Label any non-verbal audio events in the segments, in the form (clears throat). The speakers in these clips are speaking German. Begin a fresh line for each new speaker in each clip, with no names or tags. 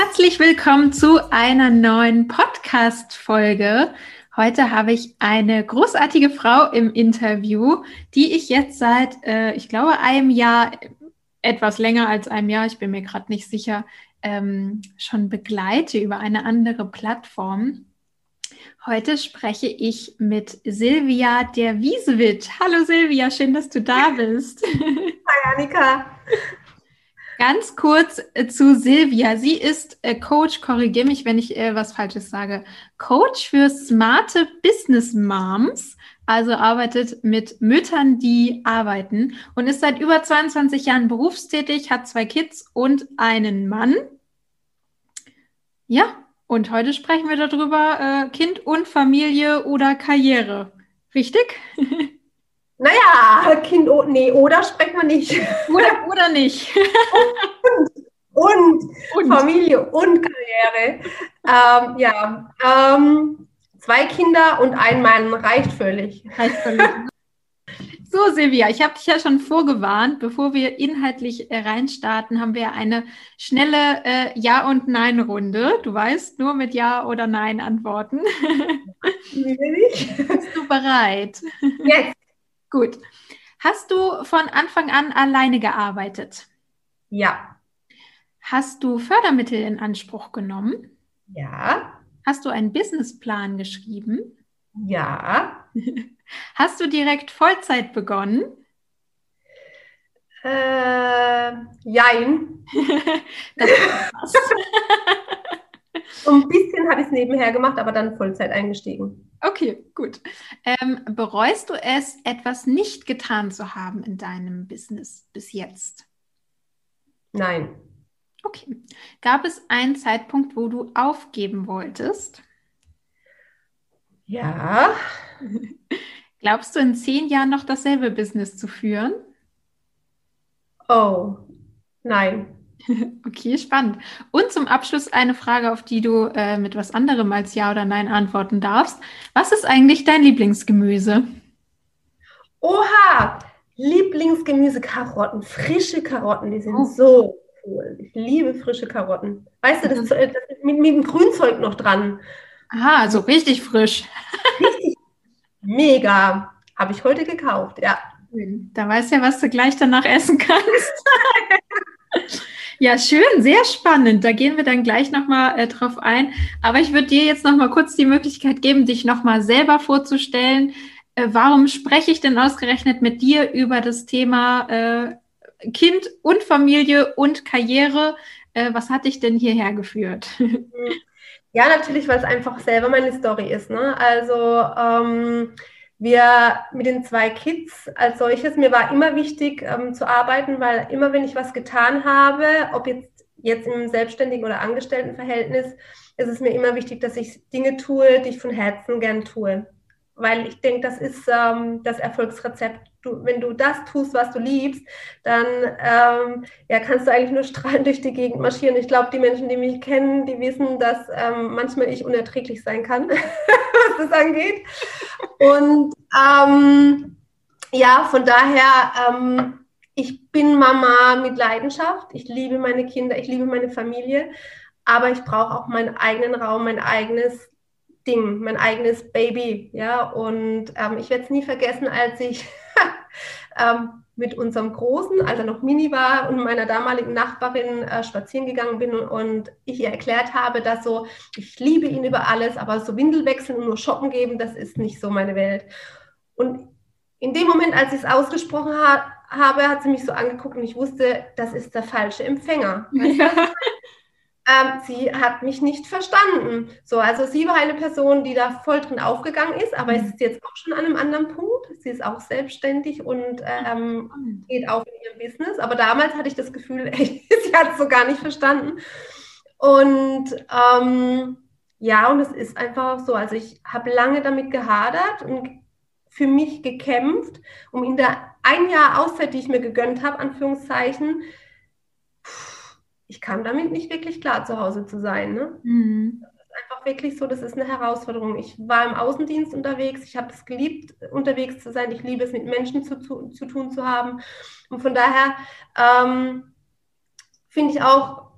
Herzlich willkommen zu einer neuen Podcast-Folge. Heute habe ich eine großartige Frau im Interview, die ich jetzt seit, äh, ich glaube, einem Jahr, etwas länger als einem Jahr, ich bin mir gerade nicht sicher, ähm, schon begleite über eine andere Plattform. Heute spreche ich mit Silvia der Wiesewitsch. Hallo Silvia, schön, dass du da bist.
Hi Annika.
Ganz kurz äh, zu Silvia. Sie ist äh, Coach, korrigiere mich, wenn ich äh, was Falsches sage. Coach für smarte Business Moms, also arbeitet mit Müttern, die arbeiten und ist seit über 22 Jahren berufstätig, hat zwei Kids und einen Mann. Ja, und heute sprechen wir darüber, äh, Kind und Familie oder Karriere. Richtig? (laughs)
Naja, Kind, oh, nee, oder sprechen wir nicht.
Oder, oder nicht. (laughs)
und, und, und, Familie und Karriere. Ähm, ja, ähm, zwei Kinder und ein Mann reicht völlig. Reicht völlig.
So, Silvia, ich habe dich ja schon vorgewarnt. Bevor wir inhaltlich äh, reinstarten, haben wir eine schnelle äh, Ja- und Nein-Runde. Du weißt, nur mit Ja oder Nein antworten. Bist du bereit? Yes. Gut. Hast du von Anfang an alleine gearbeitet?
Ja.
Hast du Fördermittel in Anspruch genommen?
Ja.
Hast du einen Businessplan geschrieben?
Ja. (laughs)
Hast du direkt Vollzeit begonnen?
Äh, jein. (laughs) das (laughs) ein bisschen habe ich es nebenher gemacht, aber dann Vollzeit eingestiegen.
Okay, gut. Ähm, bereust du es, etwas nicht getan zu haben in deinem Business bis jetzt?
Nein.
Okay. Gab es einen Zeitpunkt, wo du aufgeben wolltest?
Ja. (laughs)
Glaubst du in zehn Jahren noch dasselbe Business zu führen?
Oh, nein. (laughs)
Okay, spannend. Und zum Abschluss eine Frage, auf die du äh, mit was anderem als Ja oder Nein antworten darfst. Was ist eigentlich dein Lieblingsgemüse?
Oha! Lieblingsgemüse Karotten, frische Karotten, die sind oh. so cool. Ich liebe frische Karotten. Weißt du, das, das mit, mit dem Grünzeug noch dran.
Aha, also richtig frisch. Richtig
mega. Habe ich heute gekauft, ja.
Da weißt du ja, was du gleich danach essen kannst. (laughs) Ja, schön, sehr spannend. Da gehen wir dann gleich nochmal äh, drauf ein. Aber ich würde dir jetzt nochmal kurz die Möglichkeit geben, dich nochmal selber vorzustellen. Äh, warum spreche ich denn ausgerechnet mit dir über das Thema äh, Kind und Familie und Karriere? Äh, was hat dich denn hierher geführt? (laughs)
Ja, natürlich, weil es einfach selber meine Story ist. Ne? Also ähm, wir mit den zwei Kids als solches, mir war immer wichtig ähm, zu arbeiten, weil immer wenn ich was getan habe, ob jetzt, jetzt im selbstständigen oder Angestelltenverhältnis, ist es mir immer wichtig, dass ich Dinge tue, die ich von Herzen gern tue. Weil ich denke, das ist ähm, das Erfolgsrezept du, wenn du das tust, was du liebst, dann ähm, ja, kannst du eigentlich nur (laughs) strahlend durch die Gegend marschieren. Ich glaube, die Menschen, die mich kennen, die wissen, dass ähm, manchmal ich unerträglich sein kann, (laughs) was das angeht. Und ähm, ja, von daher, ähm, ich bin Mama mit Leidenschaft. Ich liebe meine Kinder, ich liebe meine Familie, aber ich brauche auch meinen eigenen Raum, mein eigenes Ding, mein eigenes Baby, ja. Und ähm, ich werde es nie vergessen, als ich ähm, mit unserem Großen, als er noch mini war, und meiner damaligen Nachbarin äh, spazieren gegangen bin und, ich ihr erklärt habe, dass so, ich liebe ihn über alles, aber so Windel wechseln und nur shoppen geben, das ist nicht so meine Welt. Und in dem Moment, als ich es ausgesprochen ha habe, hat sie mich so angeguckt und ich wusste, das ist der falsche Empfänger. (laughs) Ja. Ähm, sie hat mich nicht verstanden. So, also sie war eine Person, die da voll drin aufgegangen ist, aber mhm. es ist jetzt auch schon an einem anderen Punkt. Sie ist auch selbstständig und ähm, geht auch in ihrem Business. Aber damals hatte ich das Gefühl, (laughs) ey, sie hat es so gar nicht verstanden. Und ähm, ja, und es ist einfach so. Also ich habe lange damit gehadert und für mich gekämpft, um in der ein Jahr Auszeit, die ich mir gegönnt habe, Anführungszeichen, ich kam damit nicht wirklich klar, zu Hause zu sein. Ne? Mhm. Das ist einfach wirklich so, das ist eine Herausforderung. Ich war im Außendienst unterwegs, ich habe es geliebt, unterwegs zu sein. Ich liebe es, mit Menschen zu, zu, zu tun zu haben. Und von daher ähm, finde ich auch,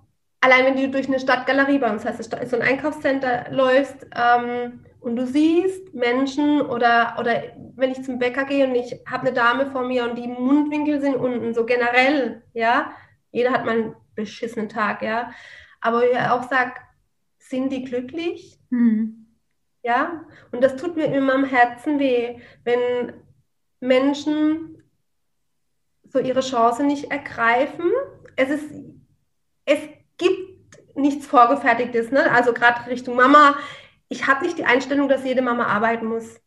allein wenn du durch eine Stadtgalerie bei uns heißt, so ein Einkaufscenter läufst ähm, und du siehst Menschen oder, oder wenn ich zum Bäcker gehe und ich habe eine Dame vor mir und die Mundwinkel sind unten, so generell, ja, jeder hat mal beschissenen Tag, ja. Aber ich auch sage, sind die glücklich? Mhm. Ja, und das tut mir immer am Herzen weh, wenn Menschen so ihre Chance nicht ergreifen. Es ist, es gibt nichts Vorgefertigtes, ne? Also gerade Richtung Mama. Ich habe nicht die Einstellung, dass jede Mama arbeiten muss.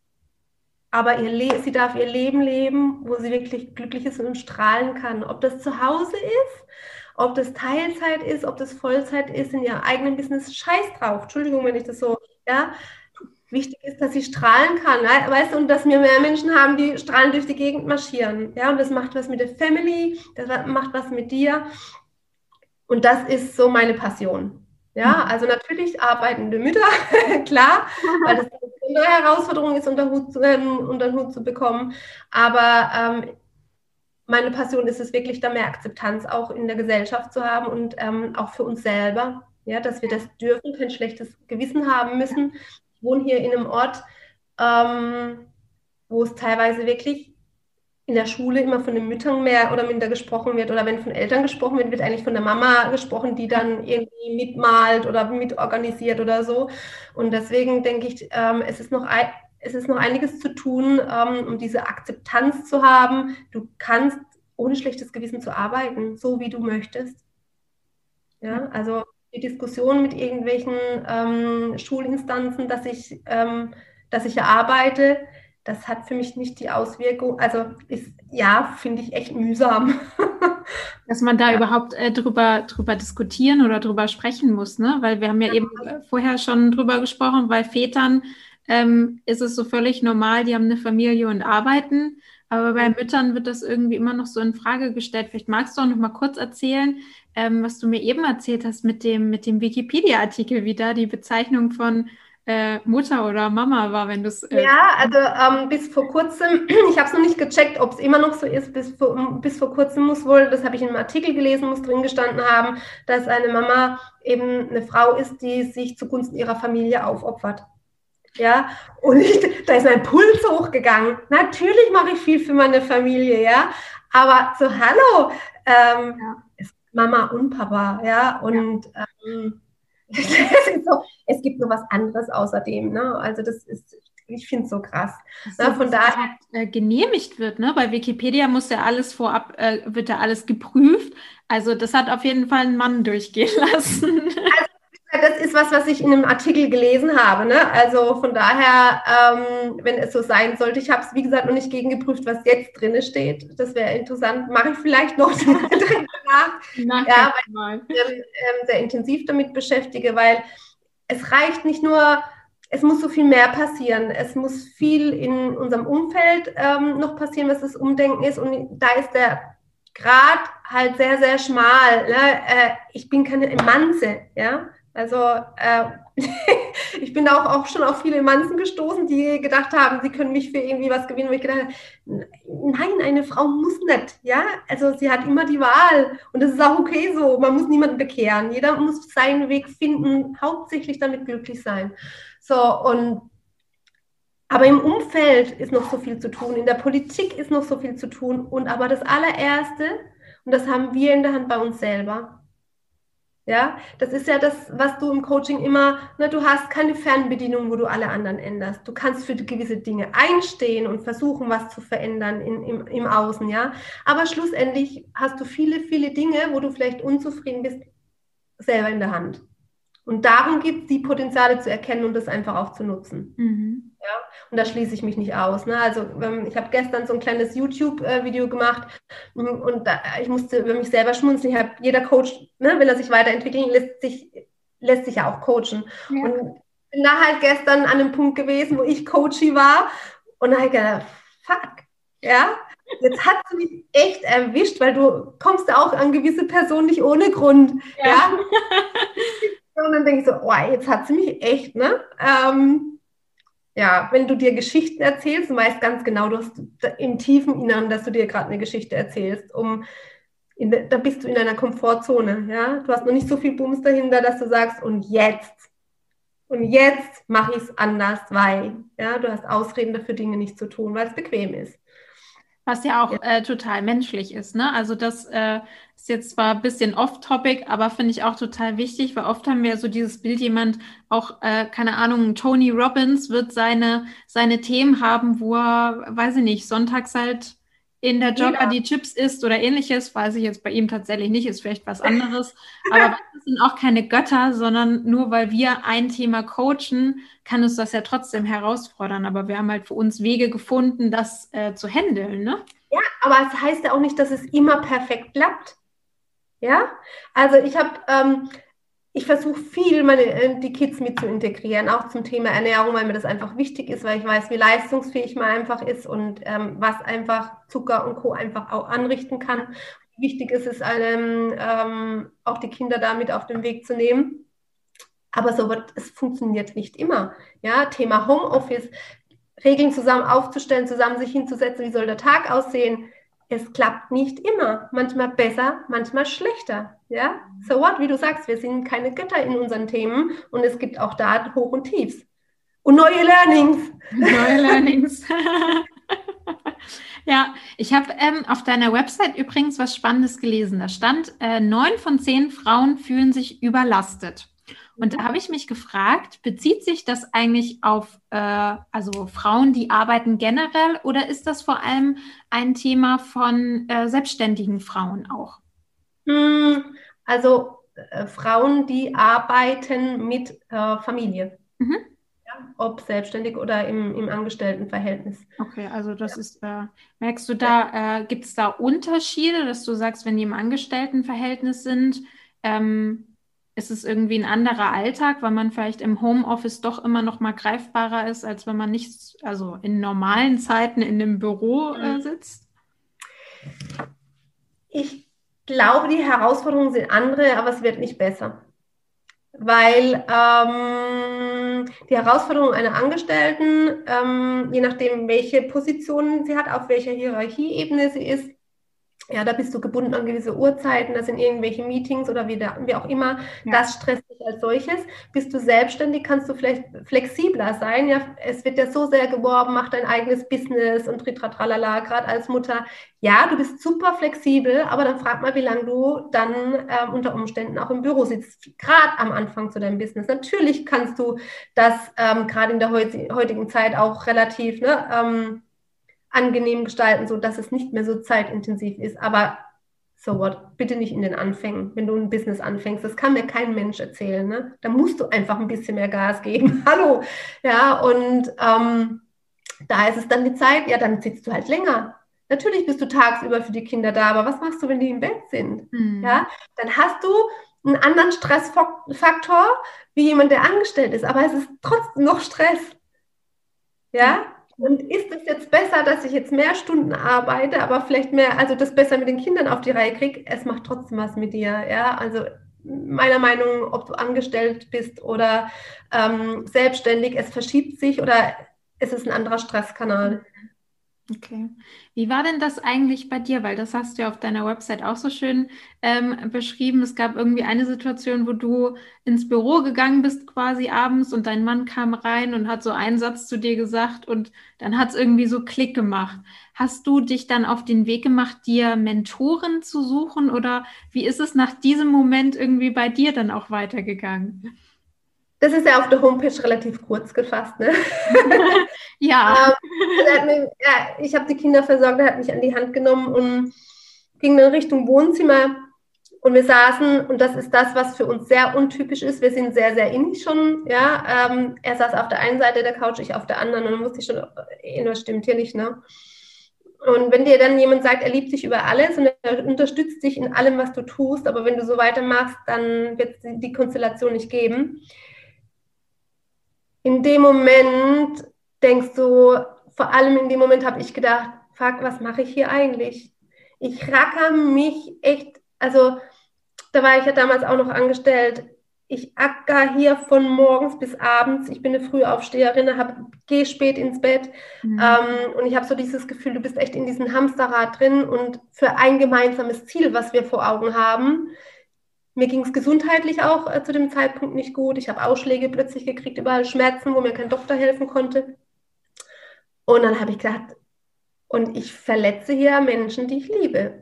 Aber ihr sie darf ihr Leben leben, wo sie wirklich glücklich ist und strahlen kann. Ob das zu Hause ist ob das Teilzeit ist, ob das Vollzeit ist, in ihrem eigenen Business, scheiß drauf. Entschuldigung, wenn ich das so, ja. Wichtig ist, dass sie strahlen kann, weißt du, und dass wir mehr Menschen haben, die strahlen durch die Gegend marschieren. Ja, und das macht was mit der Family, das macht was mit dir. Und das ist so meine Passion. Ja, mhm. also natürlich arbeitende Mütter, (laughs) klar, weil das eine Herausforderung ist, unter, Hut, ähm, unter den Hut zu bekommen. Aber ähm, meine Passion ist es wirklich, da mehr Akzeptanz auch in der Gesellschaft zu haben und ähm, auch für uns selber, ja, dass wir das dürfen, kein schlechtes Gewissen haben müssen. Ich wohne hier in einem Ort, ähm, wo es teilweise wirklich in der Schule immer von den Müttern mehr oder minder gesprochen wird oder wenn von Eltern gesprochen wird, wird eigentlich von der Mama gesprochen, die dann irgendwie mitmalt oder mitorganisiert oder so. Und deswegen denke ich, ähm, es ist noch ein, es ist noch einiges zu tun, ähm, um diese Akzeptanz zu haben. Du kannst ohne schlechtes Gewissen zu arbeiten, so wie du möchtest. Ja, also die Diskussion mit irgendwelchen ähm, Schulinstanzen, dass ich, ähm, dass ich arbeite, das hat für mich nicht die Auswirkung, also ist, ja, finde ich echt mühsam. (laughs)
Dass man da ja. überhaupt äh, drüber, drüber diskutieren oder drüber sprechen muss, ne? Weil wir haben ja, ja. eben äh, vorher schon drüber gesprochen, weil Vätern ähm, ist es so völlig normal, die haben eine Familie und arbeiten. Aber bei Müttern wird das irgendwie immer noch so in Frage gestellt. Vielleicht magst du auch noch mal kurz erzählen, ähm, was du mir eben erzählt hast mit dem, mit dem Wikipedia-Artikel, wie da die Bezeichnung von äh, Mutter oder Mama war, wenn du es.
Äh, ja, also ähm, bis vor kurzem, (clears throat) ich habe es noch nicht gecheckt, ob es immer noch so ist, bis vor, bis vor kurzem muss wohl, das habe ich in einem Artikel gelesen, muss drin gestanden haben, dass eine Mama eben eine Frau ist, die sich zugunsten ihrer Familie aufopfert. Ja, und ich, (laughs) da ist mein Puls hochgegangen. Natürlich mache ich viel für meine Familie, ja, aber so, hallo, ähm, ja. Mama und Papa, ja, und ja. Ähm, (laughs) so, es gibt noch was anderes außerdem, ne? Also das ist, ich finde es so krass.
So, ne? Von daher halt, äh, genehmigt wird, ne? Bei Wikipedia muss ja alles vorab, äh, wird ja alles geprüft. Also das hat auf jeden Fall ein Mann durchgehen (laughs) lassen. Also
das ist was, was ich in einem Artikel gelesen habe. Ne? Also von daher, ähm, wenn es so sein sollte, ich habe es wie gesagt noch nicht gegengeprüft, was jetzt drin steht. Das wäre interessant. Mache ich vielleicht noch (laughs) nach, ja, weil ich mich ähm, sehr intensiv damit beschäftige, weil es reicht nicht nur, es muss so viel mehr passieren. Es muss viel in unserem Umfeld ähm, noch passieren, was das Umdenken ist. Und da ist der Grad halt sehr, sehr schmal. Ne? Äh, ich bin keine Emanze, ja. Also äh, (laughs) ich bin auch, auch schon auf viele Manzen gestoßen, die gedacht haben, sie können mich für irgendwie was gewinnen. Und ich gedacht nein, eine Frau muss nicht. Ja, also sie hat immer die Wahl und das ist auch okay so. Man muss niemanden bekehren. Jeder muss seinen Weg finden, hauptsächlich damit glücklich sein. So und Aber im Umfeld ist noch so viel zu tun, in der Politik ist noch so viel zu tun. Und aber das allererste, und das haben wir in der Hand bei uns selber. Ja, das ist ja das, was du im Coaching immer, ne, du hast keine Fernbedienung, wo du alle anderen änderst. Du kannst für gewisse Dinge einstehen und versuchen, was zu verändern in, im, im Außen, ja. Aber schlussendlich hast du viele, viele Dinge, wo du vielleicht unzufrieden bist, selber in der Hand. Und darum gibt es die Potenziale zu erkennen und das einfach auch zu nutzen. Mhm. Ja, und da schließe ich mich nicht aus. Ne? Also ähm, ich habe gestern so ein kleines YouTube-Video gemacht mm, und da, ich musste über mich selber schmunzeln. Ich habe jeder Coach, ne, will er sich weiterentwickeln, lässt sich, lässt sich ja auch coachen. Ja. Und bin da halt gestern an einem Punkt gewesen, wo ich Coachie war und da habe ich gedacht, fuck, ja, jetzt hat sie mich echt erwischt, weil du kommst auch an gewisse Personen nicht ohne Grund. Ja. ja? (laughs) Und dann denke ich so, oh, jetzt hat sie mich echt, ne? Ähm, ja, wenn du dir Geschichten erzählst, du weißt ganz genau, du hast im tiefen Inneren, dass du dir gerade eine Geschichte erzählst, um in, da bist du in einer Komfortzone, ja. Du hast noch nicht so viel Bums dahinter, dass du sagst, und jetzt, und jetzt mache ich es anders, weil, ja, du hast Ausreden dafür, Dinge nicht zu tun, weil es bequem ist.
Was ja auch ja. Äh, total menschlich ist, ne? Also das äh, ist jetzt zwar ein bisschen off-topic, aber finde ich auch total wichtig, weil oft haben wir so dieses Bild, jemand auch, äh, keine Ahnung, Tony Robbins wird seine, seine Themen haben, wo er, weiß ich nicht, sonntags halt in der Jogger ja. die Chips isst oder ähnliches, weiß ich jetzt bei ihm tatsächlich nicht, ist vielleicht was anderes. (laughs) Aber das sind auch keine Götter, sondern nur weil wir ein Thema coachen, kann uns das ja trotzdem herausfordern. Aber wir haben halt für uns Wege gefunden, das äh, zu handeln, ne?
Ja, aber es heißt ja auch nicht, dass es immer perfekt klappt. Ja, also ich habe ähm, ich versuche viel meine, äh, die Kids mit zu integrieren, auch zum Thema Ernährung, weil mir das einfach wichtig ist, weil ich weiß, wie leistungsfähig man einfach ist und ähm, was einfach Zucker und Co. einfach auch anrichten kann. Wichtig ist es, einem, ähm, auch die Kinder damit auf den Weg zu nehmen. Aber so wird es funktioniert nicht immer. Ja, Thema Homeoffice, Regeln zusammen aufzustellen, zusammen sich hinzusetzen, wie soll der Tag aussehen, es klappt nicht immer. Manchmal besser, manchmal schlechter. Ja, so what? Wie du sagst, wir sind keine Götter in unseren Themen und es gibt auch da Hoch und Tiefs. Und neue Learnings.
Neue (laughs) Learnings. ja, ich habe ähm, auf deiner Website übrigens was Spannendes gelesen. Da stand, äh, neun von zehn Frauen fühlen sich überlastet. Und da habe ich mich gefragt, bezieht sich das eigentlich auf äh, also Frauen, die arbeiten generell oder ist das vor allem ein Thema von äh, selbstständigen Frauen auch?
Hm, also äh, Frauen, die arbeiten mit äh, Familie. Mhm. Ja, ob selbstständig oder im, im Angestelltenverhältnis.
Okay, also das ja. ist, äh, merkst du da, äh, gibt es da Unterschiede, dass du sagst, wenn die im Angestelltenverhältnis sind, ähm, ist es irgendwie ein anderer Alltag, weil man vielleicht im Homeoffice doch immer noch mal greifbarer ist, als wenn man nicht, also in normalen Zeiten in dem Büro äh, mhm. sitzt?
Ich glaube, die Herausforderungen sind andere, aber es wird nicht besser. Weil ähm, die Herausforderung einer Angestellten, ähm, je nachdem, welche Position sie hat, auf welcher Hierarchieebene sie ist, ja, da bist du gebunden an gewisse Uhrzeiten, das sind irgendwelche Meetings oder wie, da, wie auch immer. Ja. Das stresst dich als solches. Bist du selbstständig, kannst du vielleicht flexibler sein. Ja, es wird ja so sehr geworben, mach dein eigenes Business und tritratralala, gerade als Mutter. Ja, du bist super flexibel, aber dann frag mal, wie lange du dann ähm, unter Umständen auch im Büro sitzt, gerade am Anfang zu deinem Business. Natürlich kannst du das ähm, gerade in der heutigen Zeit auch relativ, ne, ähm, angenehm gestalten, so dass es nicht mehr so zeitintensiv ist. Aber so what, bitte nicht in den Anfängen, wenn du ein Business anfängst. Das kann mir kein Mensch erzählen. Ne? Da musst du einfach ein bisschen mehr Gas geben. (laughs) Hallo. Ja, und ähm, da ist es dann die Zeit, ja, dann sitzt du halt länger. Natürlich bist du tagsüber für die Kinder da, aber was machst du, wenn die im Bett sind? Mhm. Ja, dann hast du einen anderen Stressfaktor wie jemand, der angestellt ist, aber es ist trotzdem noch Stress. Ja, und ist es jetzt besser, dass ich jetzt mehr Stunden arbeite, aber vielleicht mehr, also das besser mit den Kindern auf die Reihe kriege? Es macht trotzdem was mit dir, ja. Also meiner Meinung, ob du angestellt bist oder ähm, selbstständig, es verschiebt sich oder es ist ein anderer Stresskanal.
Okay. Wie war denn das eigentlich bei dir? Weil das hast du ja auf deiner Website auch so schön ähm, beschrieben. Es gab irgendwie eine Situation, wo du ins Büro gegangen bist quasi abends und dein Mann kam rein und hat so einen Satz zu dir gesagt und dann hat es irgendwie so Klick gemacht. Hast du dich dann auf den Weg gemacht, dir Mentoren zu suchen oder wie ist es nach diesem Moment irgendwie bei dir dann auch weitergegangen?
Das ist ja auf der Homepage relativ kurz gefasst, ne? (laughs)
ja.
ähm, mich, ja. Ich habe die Kinder versorgt, er hat mich an die Hand genommen und ging dann Richtung Wohnzimmer. Und wir saßen, und das ist das, was für uns sehr untypisch ist. Wir sind sehr, sehr innig schon. Ja, ähm, er saß auf der einen Seite der Couch, ich auf der anderen. Und dann wusste ich schon, eh, das stimmt hier nicht, ne? Und wenn dir dann jemand sagt, er liebt dich über alles und er unterstützt dich in allem, was du tust, aber wenn du so weitermachst, dann wird es die Konstellation nicht geben in dem Moment denkst du, vor allem in dem Moment habe ich gedacht, fuck, was mache ich hier eigentlich? Ich racker mich echt, also da war ich ja damals auch noch angestellt. Ich acker hier von morgens bis abends. Ich bin eine Frühaufsteherin, gehe spät ins Bett mhm. ähm, und ich habe so dieses Gefühl, du bist echt in diesem Hamsterrad drin und für ein gemeinsames Ziel, was wir vor Augen haben, mir ging es gesundheitlich auch äh, zu dem Zeitpunkt nicht gut. Ich habe Ausschläge plötzlich gekriegt, überall Schmerzen, wo mir kein Doktor helfen konnte. Und dann habe ich gedacht, und ich verletze hier Menschen, die ich liebe.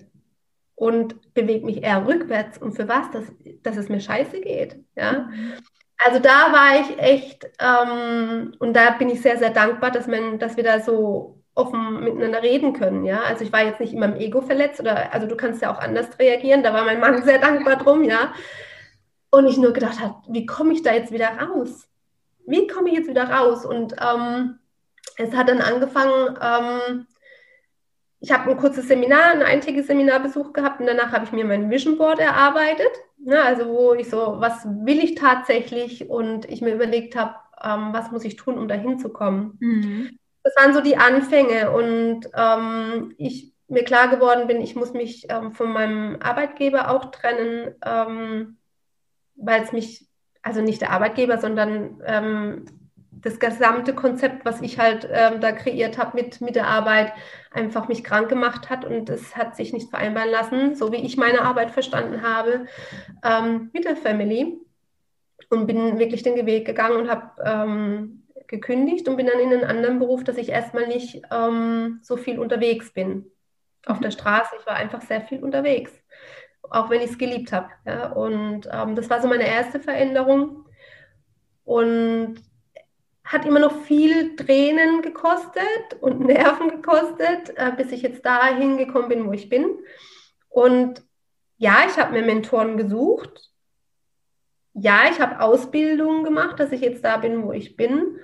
Und bewege mich eher rückwärts. Und für was? Dass, dass es mir scheiße geht. Ja? Mhm. Also da war ich echt, ähm, und da bin ich sehr, sehr dankbar, dass, man, dass wir da so offen miteinander reden können, ja. Also ich war jetzt nicht in meinem Ego verletzt oder, also du kannst ja auch anders reagieren, da war mein Mann (laughs) sehr dankbar drum, ja. Und ich nur gedacht habe, wie komme ich da jetzt wieder raus? Wie komme ich jetzt wieder raus? Und ähm, es hat dann angefangen, ähm, ich habe ein kurzes Seminar, ein eintägiges Seminarbesuch gehabt und danach habe ich mir mein Vision Board erarbeitet. Ne, also wo ich so, was will ich tatsächlich und ich mir überlegt habe, ähm, was muss ich tun, um dahin zu kommen. Mhm das waren so die Anfänge und ähm, ich mir klar geworden bin, ich muss mich ähm, von meinem Arbeitgeber auch trennen, ähm, weil es mich, also nicht der Arbeitgeber, sondern ähm, das gesamte Konzept, was ich halt ähm, da kreiert habe mit, mit der Arbeit, einfach mich krank gemacht hat und es hat sich nicht vereinbaren lassen, so wie ich meine Arbeit verstanden habe, ähm, mit der Family und bin wirklich den Weg gegangen und habe gekündigt und bin dann in einen anderen Beruf, dass ich erstmal nicht ähm, so viel unterwegs bin. Auf der Straße, ich war einfach sehr viel unterwegs, auch wenn ich es geliebt habe. Ja? Und ähm, das war so meine erste Veränderung und hat immer noch viel Tränen gekostet und (laughs) Nerven gekostet, äh, bis ich jetzt dahin gekommen bin, wo ich bin. Und ja, ich habe mir Mentoren gesucht, ja, ich habe Ausbildungen gemacht, dass ich jetzt da bin, wo ich bin.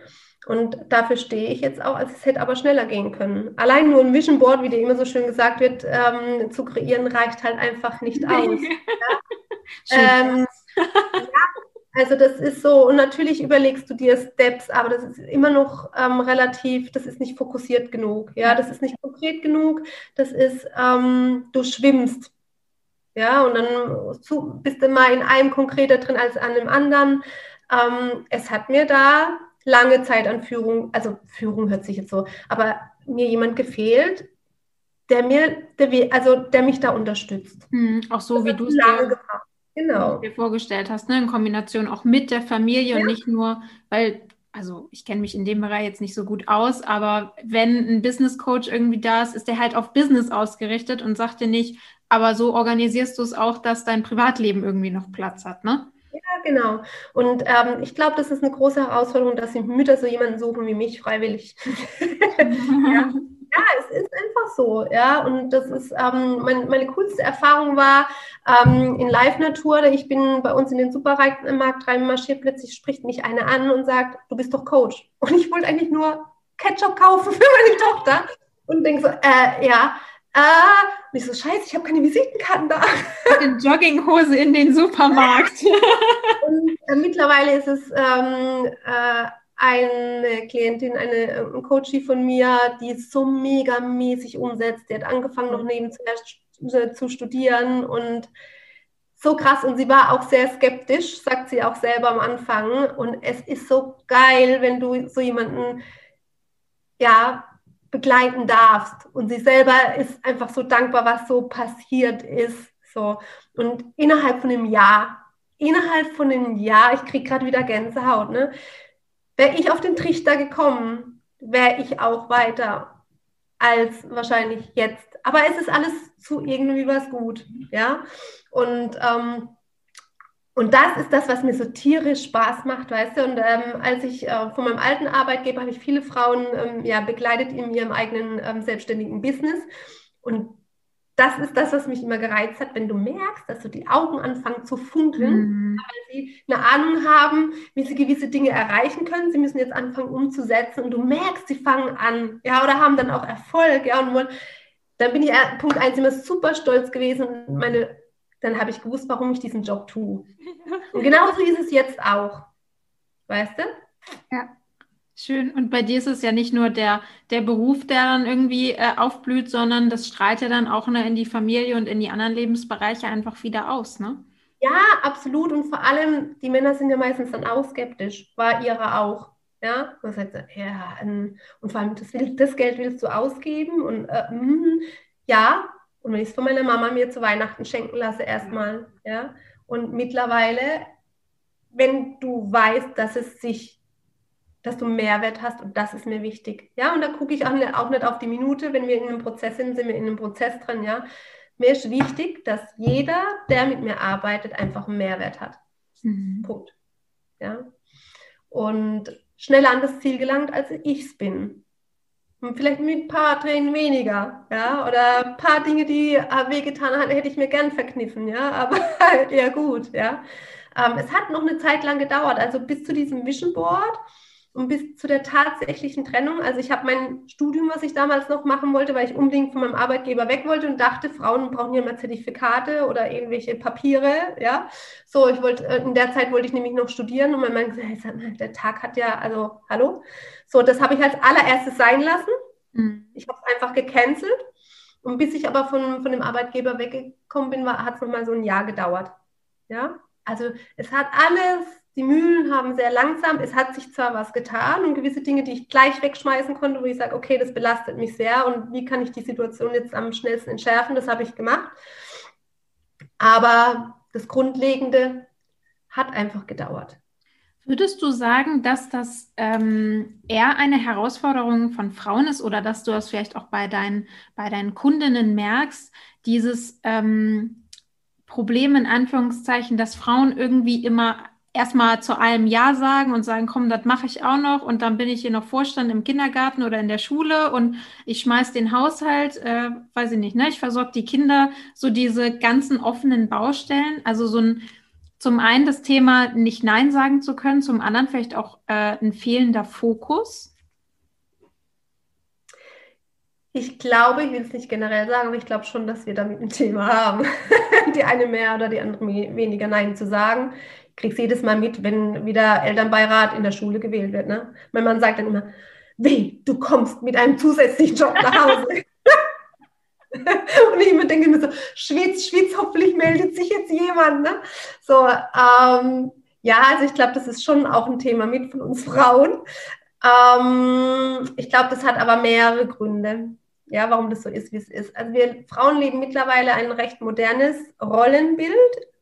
Und dafür stehe ich jetzt auch. Also es hätte aber schneller gehen können. Allein nur ein Vision Board, wie dir immer so schön gesagt wird, ähm, zu kreieren, reicht halt einfach nicht (laughs) aus. ja? ähm, ja, also das ist so. Und natürlich überlegst du dir Steps, aber das ist immer noch ähm, relativ, das ist nicht fokussiert genug. Ja, das ist nicht konkret genug. Das ist, ähm, du schwimmst. Ja, und dann zu, bist du mal in einem konkreter drin als an einem anderen. Ähm, es hat mir da lange Zeit an Führung, also Führung hört sich jetzt so, aber mir jemand gefehlt, der mir, der, also der mich da unterstützt.
Hm, auch so, das wie du es dir, genau. dir vorgestellt hast, ne? in Kombination auch mit der Familie ja. und nicht nur, weil also ich kenne mich in dem Bereich jetzt nicht so gut aus, aber wenn ein Business Coach irgendwie da ist, ist der halt auf Business ausgerichtet und sagt dir nicht, aber so organisierst du es auch, dass dein Privatleben irgendwie noch Platz hat, ne?
Ja, genau. Und ähm, ich glaube, das ist eine große Herausforderung, dass die Mütter so jemanden suchen wie mich freiwillig. (laughs) ja. Ja. es ist einfach so, ja. Und das ist ähm, mein, meine coolste Erfahrung war ähm, in Live-Natur. Ich bin bei uns in den Supermarkt reinmarschiert, plötzlich spricht mich eine an und sagt, du bist doch Coach. (laughs) Und ich wollte eigentlich nur Ketchup kaufen für meine Tochter und denke so, äh, ja, Ah, und ich so, scheiße, ich habe keine Visitenkarten da. (laughs)
In Jogginghose in den Supermarkt. (laughs)
und äh, mittlerweile ist es ähm, äh, eine Klientin, eine, äh, ein Coachie von mir, die es so mega mäßig umsetzt. Die hat angefangen, noch nebenzu zu studieren und so krass. Und sie war auch sehr skeptisch, sagt sie auch selber am Anfang. Und es ist so geil, wenn du so jemanden, ja, begleiten darfst. Und sie selber ist einfach so dankbar, was so passiert ist. So. Und innerhalb von einem Jahr, innerhalb von einem Jahr, ich kriege gerade wieder Gänsehaut, ne? Wäre ich auf den Trichter gekommen, wäre ich auch weiter als wahrscheinlich jetzt. Aber es ist alles zu irgendwie was gut, ja. Und ähm, und das ist das, was mir so tierisch Spaß macht, weißt du. Und ähm, als ich äh, von meinem alten Arbeitgeber habe ich viele Frauen ähm, ja, begleitet in ihrem eigenen ähm, selbstständigen Business. Und das ist das, was mich immer gereizt hat, wenn du merkst, dass so die Augen anfangen zu funkeln, mhm. weil sie eine Ahnung haben, wie sie gewisse Dinge erreichen können. Sie müssen jetzt anfangen umzusetzen und du merkst, sie fangen an, ja, oder haben dann auch Erfolg, ja, und wollen, dann bin ich äh, Punkt eins immer super stolz gewesen und meine dann habe ich gewusst, warum ich diesen Job tue. Und genauso ist es jetzt auch. Weißt du?
Ja. Schön. Und bei dir ist es ja nicht nur der, der Beruf, der dann irgendwie äh, aufblüht, sondern das strahlt ja dann auch ne, in die Familie und in die anderen Lebensbereiche einfach wieder aus, ne?
Ja, absolut. Und vor allem, die Männer sind ja meistens dann auch skeptisch. War ihre auch. Ja, man sagt, ja, und vor allem, das, das Geld willst du ausgeben und äh, mh, ja, und wenn ich es von meiner Mama mir zu Weihnachten schenken lasse, erstmal, ja. Und mittlerweile, wenn du weißt, dass es sich, dass du Mehrwert hast und das ist mir wichtig, ja. Und da gucke ich auch nicht, auch nicht auf die Minute, wenn wir in einem Prozess sind, sind wir in einem Prozess drin, ja. Mir ist wichtig, dass jeder, der mit mir arbeitet, einfach einen Mehrwert hat. Mhm. Punkt. Ja. Und schneller an das Ziel gelangt, als ich es bin. Vielleicht mit ein paar Tränen weniger, ja, oder ein paar Dinge, die äh, wehgetan haben, hätte ich mir gern verkniffen, ja, (laughs) aber eher gut, ja. Ähm, es hat noch eine Zeit lang gedauert, also bis zu diesem Vision Board und bis zu der tatsächlichen Trennung. Also ich habe mein Studium, was ich damals noch machen wollte, weil ich unbedingt von meinem Arbeitgeber weg wollte und dachte, Frauen brauchen ja mal Zertifikate oder irgendwelche Papiere, ja. So, ich wollte, äh, in der Zeit wollte ich nämlich noch studieren und mein Mann gesagt, der Tag hat ja, also, hallo, so, das habe ich als allererstes sein lassen. Mhm. Ich habe es einfach gecancelt. Und bis ich aber von, von dem Arbeitgeber weggekommen bin, hat es nochmal so ein Jahr gedauert. Ja, also es hat alles, die Mühlen haben sehr langsam, es hat sich zwar was getan und gewisse Dinge, die ich gleich wegschmeißen konnte, wo ich sage, okay, das belastet mich sehr und wie kann ich die Situation jetzt am schnellsten entschärfen, das habe ich gemacht. Aber das Grundlegende hat einfach gedauert.
Würdest du sagen, dass das ähm, eher eine Herausforderung von Frauen ist oder dass du das vielleicht auch bei deinen, bei deinen Kundinnen merkst, dieses ähm, Problem in Anführungszeichen, dass Frauen irgendwie immer erstmal zu allem Ja sagen und sagen, komm, das mache ich auch noch und dann bin ich hier noch Vorstand im Kindergarten oder in der Schule und ich schmeiß den Haushalt, äh, weiß ich nicht, ne? Ich versorge die Kinder, so diese ganzen offenen Baustellen, also so ein zum einen das Thema nicht Nein sagen zu können, zum anderen vielleicht auch äh, ein fehlender Fokus?
Ich glaube, ich will es nicht generell sagen, aber ich glaube schon, dass wir damit ein Thema haben. (laughs) die eine mehr oder die andere weniger Nein zu sagen. Kriege es jedes Mal mit, wenn wieder Elternbeirat in der Schule gewählt wird. Ne? Mein Mann sagt dann immer, weh, du kommst mit einem zusätzlichen Job nach Hause. (laughs) Und ich immer denke mir so, schwitz, schwitz, hoffentlich meldet sich jetzt jemand. Ne? So, ähm, ja, also ich glaube, das ist schon auch ein Thema mit von uns Frauen. Ähm, ich glaube, das hat aber mehrere Gründe, ja, warum das so ist, wie es ist. Also wir Frauen leben mittlerweile ein recht modernes Rollenbild,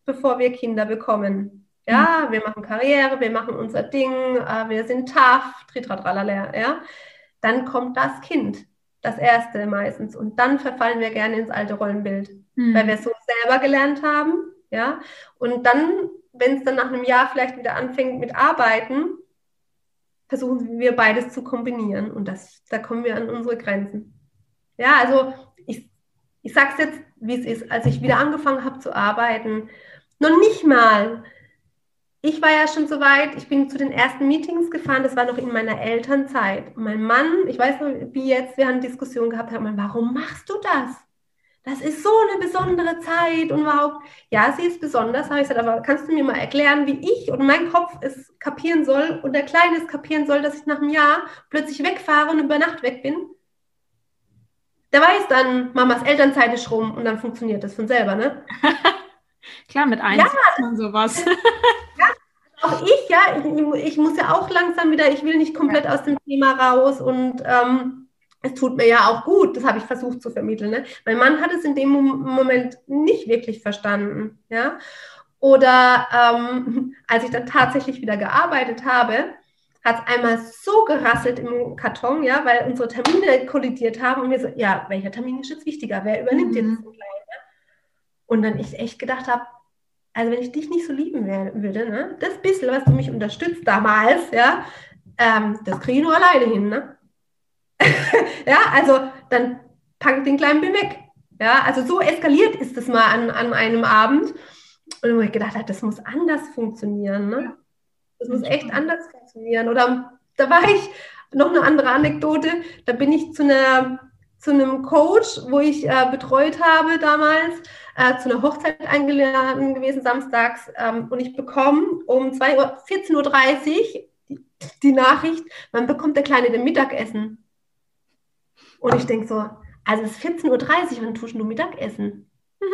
bevor wir Kinder bekommen. Ja, mhm. wir machen Karriere, wir machen unser Ding, äh, wir sind tough, tritratralala, ja. Dann kommt das Kind das erste meistens. Und dann verfallen wir gerne ins alte Rollenbild, mhm. weil wir es so selber gelernt haben. Ja? Und dann, wenn es dann nach einem Jahr vielleicht wieder anfängt mit Arbeiten, versuchen wir beides zu kombinieren. Und das, da kommen wir an unsere Grenzen. Ja, also ich, ich sage es jetzt, wie es ist. Als ich wieder angefangen habe zu arbeiten, noch nicht mal ich war ja schon so weit, ich bin zu den ersten Meetings gefahren, das war noch in meiner Elternzeit. Und mein Mann, ich weiß noch, wie jetzt, wir haben eine Diskussion gehabt, hat man, warum machst du das? Das ist so eine besondere Zeit und überhaupt, ja, sie ist besonders, habe ich gesagt, aber kannst du mir mal erklären, wie ich und mein Kopf es kapieren soll und der Kleine es kapieren soll, dass ich nach einem Jahr plötzlich wegfahre und über Nacht weg bin? Der weiß dann, Mamas Elternzeit ist rum und dann funktioniert das von selber, ne? (laughs)
Klar, mit eins ja, man sowas. (laughs)
auch ich, ja, ich, ich, muss ja auch langsam wieder, ich will nicht komplett aus dem Thema raus und ähm, es tut mir ja auch gut, das habe ich versucht zu vermitteln. Ne? Mein Mann hat es in dem Moment nicht wirklich verstanden. Ja? Oder ähm, (laughs) als ich dann tatsächlich wieder gearbeitet habe, hat es einmal so gerasselt im Karton, ja, weil unsere Termine kollidiert haben und wir so, ja, welcher Termin ist jetzt wichtiger? Wer übernimmt mhm. jetzt? Ne? Und dann ich echt gedacht habe, also wenn ich dich nicht so lieben würde, ne, das bisschen, was du mich unterstützt damals, ja, ähm, das kriege ich nur alleine hin, ne? (laughs) ja, also dann packe ich den kleinen Bill weg. Ja, also so eskaliert ist es mal an, an einem Abend. Und wo ich gedacht habe, das muss anders funktionieren. Ne? Das muss echt anders funktionieren. Oder da war ich, noch eine andere Anekdote, da bin ich zu, einer, zu einem Coach, wo ich äh, betreut habe damals, äh, zu einer Hochzeit eingeladen gewesen, samstags. Ähm, und ich bekomme um 14.30 Uhr die, die Nachricht, man bekommt der Kleine den Mittagessen. Und ich denke so, also es ist 14.30 Uhr, wann tust du Mittagessen? (laughs)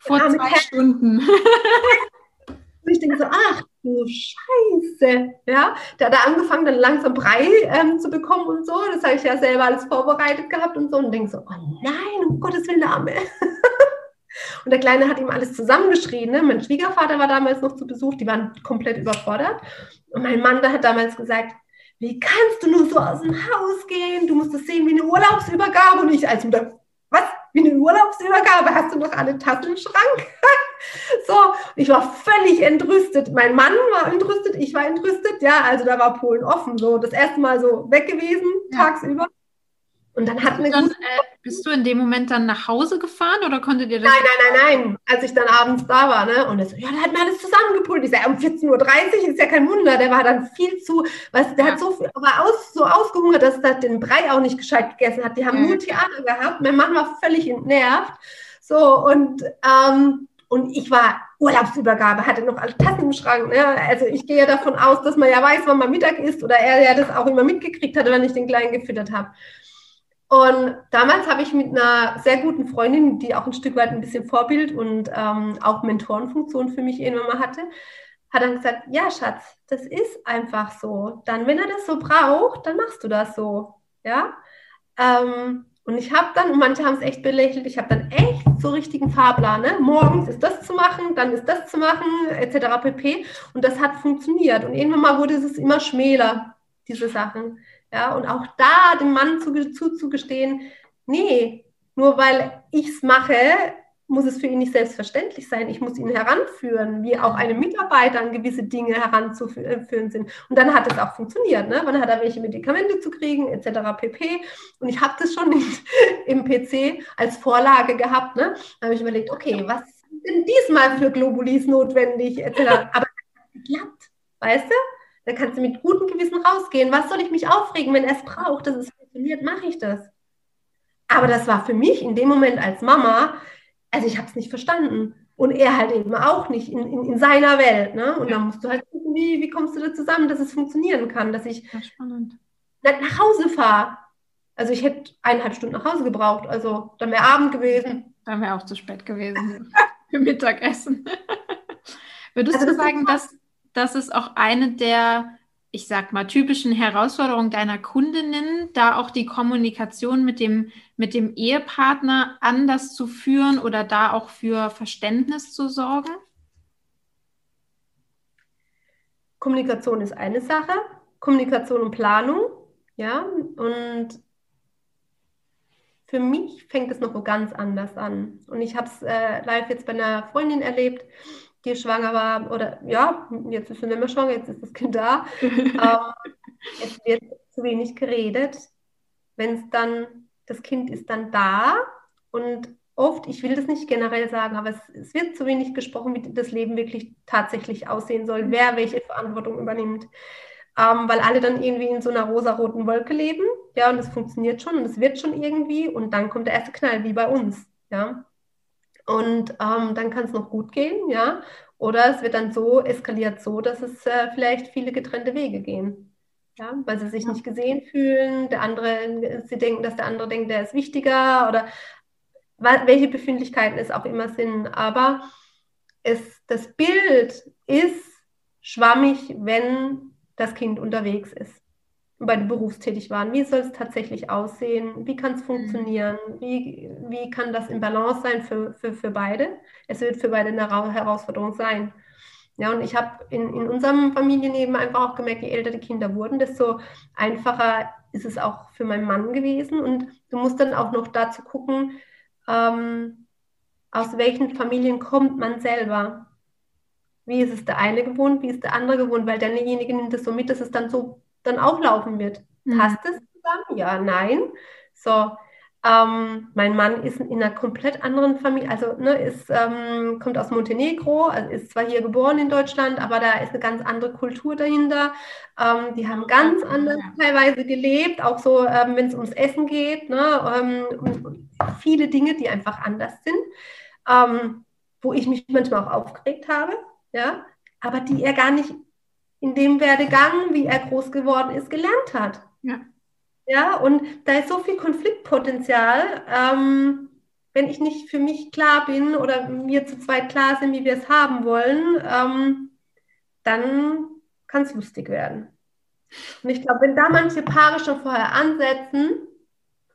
Vor zwei. Stunden. (laughs)
Und ich denke so, ach du Scheiße. Ja, der hat da angefangen, dann langsam Brei ähm, zu bekommen und so. Das habe ich ja selber alles vorbereitet gehabt und so. Und denke so, oh nein, um Gottes Willen, Arme. (laughs) und der Kleine hat ihm alles zusammengeschrien. Ne? Mein Schwiegervater war damals noch zu Besuch, die waren komplett überfordert. Und mein Mann, der hat damals gesagt, wie kannst du nur so aus dem Haus gehen? Du musst das sehen wie eine Urlaubsübergabe. Und ich als Mutter, was? Wie eine Urlaubsübergabe? Hast du noch alle Tassen im Schrank? (laughs) so, ich war völlig entrüstet. Mein Mann war entrüstet, ich war entrüstet. Ja, also da war Polen offen. So, das erste Mal so weg gewesen, ja. tagsüber. Und dann hatten wir.
Dann, äh, bist du in dem Moment dann nach Hause gefahren oder konntet ihr das?
Nein, nein, nein, nein. Als ich dann abends da war, ne? Und er so, ja, da hat mir alles zusammengepult. Ich sage, um 14.30 Uhr ist ja kein Wunder. Der war dann viel zu, weißt der ja. hat so viel, war aus, so ausgehungert, dass er den Brei auch nicht gescheit gegessen hat. Die haben ja. nur Theater gehabt. Mein Mann war völlig entnervt. So, und, ähm, und ich war Urlaubsübergabe, hatte noch alle Tassen im Schrank. Ne? Also ich gehe ja davon aus, dass man ja weiß, wann man Mittag isst oder er ja das auch immer mitgekriegt hatte, wenn ich den Kleinen gefüttert habe. Und damals habe ich mit einer sehr guten Freundin, die auch ein Stück weit ein bisschen Vorbild und ähm, auch Mentorenfunktion für mich irgendwann mal hatte, hat dann gesagt, ja Schatz, das ist einfach so. Dann, wenn er das so braucht, dann machst du das so. Ja. Ähm, und ich habe dann, und manche haben es echt belächelt, ich habe dann echt so richtigen Fahrplan. Ne? Morgens ist das zu machen, dann ist das zu machen, etc. pp. Und das hat funktioniert. Und irgendwann mal wurde es immer schmäler, diese Sachen. Ja, und auch da dem Mann zuzugestehen, nee, nur weil ich es mache, muss es für ihn nicht selbstverständlich sein. Ich muss ihn heranführen, wie auch einem Mitarbeiter an gewisse Dinge heranzuführen sind. Und dann hat es auch funktioniert. Ne? Man hat da welche Medikamente zu kriegen, etc. pp. Und ich habe das schon (laughs) im PC als Vorlage gehabt. Ne? Da habe ich überlegt, okay, was denn diesmal für Globulis notwendig, etc. Aber es geklappt, weißt du? Da kannst du mit gutem Gewissen rausgehen. Was soll ich mich aufregen, wenn er es braucht, dass es funktioniert, mache ich das. Aber das war für mich in dem Moment als Mama, also ich habe es nicht verstanden. Und er halt eben auch nicht in, in, in seiner Welt. Ne? Und ja. dann musst du halt gucken, wie, wie kommst du da zusammen, dass es funktionieren kann, dass ich nach Hause fahre. Also ich hätte eineinhalb Stunden nach Hause gebraucht, also dann wäre Abend gewesen. (laughs)
Dann wäre auch zu spät gewesen (laughs) für Mittagessen. (laughs) Würdest also du sagen, dass das ist auch eine der, ich sag mal, typischen Herausforderungen deiner Kundinnen, da auch die Kommunikation mit dem, mit dem Ehepartner anders zu führen oder da auch für Verständnis zu sorgen?
Kommunikation ist eine Sache, Kommunikation und Planung, ja, und für mich fängt es noch ganz anders an. Und ich habe es äh, live jetzt bei einer Freundin erlebt, die schwanger war, oder ja, jetzt ist sie nicht mehr schwanger, jetzt ist das Kind da. (laughs) ähm, es wird zu wenig geredet. Wenn es dann, das Kind ist dann da und oft, ich will das nicht generell sagen, aber es, es, wird zu wenig gesprochen, wie das Leben wirklich tatsächlich aussehen soll, wer welche Verantwortung übernimmt. Ähm, weil alle dann irgendwie in so einer rosa-roten Wolke leben, ja, und es funktioniert schon und es wird schon irgendwie und dann kommt der erste Knall, wie bei uns, ja. Und ähm, dann kann es noch gut gehen, ja. Oder es wird dann so eskaliert so, dass es äh, vielleicht viele getrennte Wege gehen. Ja, weil sie sich nicht gesehen fühlen, der andere, sie denken, dass der andere denkt, der ist wichtiger oder welche Befindlichkeiten es auch immer sind. Aber es, das Bild ist schwammig, wenn das Kind unterwegs ist. Beide berufstätig waren. Wie soll es tatsächlich aussehen? Wie kann es mhm. funktionieren? Wie, wie kann das im Balance sein für, für, für beide? Es wird für beide eine Herausforderung sein. Ja, und ich habe in, in unserem Familienleben einfach auch gemerkt, je älter die Kinder wurden, desto einfacher ist es auch für meinen Mann gewesen. Und du musst dann auch noch dazu gucken, ähm, aus welchen Familien kommt man selber. Wie ist es der eine gewohnt, wie ist der andere gewohnt, weil derjenige nimmt es so mit, dass es dann so dann auch laufen wird. Mhm. Passt es zusammen? Ja, nein. So, ähm, mein Mann ist in einer komplett anderen Familie, also ne, ist, ähm, kommt aus Montenegro, also ist zwar hier geboren in Deutschland, aber da ist eine ganz andere Kultur dahinter. Ähm, die haben ganz anders ja. teilweise gelebt, auch so, ähm, wenn es ums Essen geht, ne, ähm, viele Dinge, die einfach anders sind, ähm, wo ich mich manchmal auch aufgeregt habe, ja, aber die er gar nicht in dem Werdegang, wie er groß geworden ist, gelernt hat. Ja. Ja, und da ist so viel Konfliktpotenzial. Ähm, wenn ich nicht für mich klar bin oder wir zu zweit klar sind, wie wir es haben wollen, ähm, dann kann es lustig werden. Und ich glaube, wenn da manche Paare schon vorher ansetzen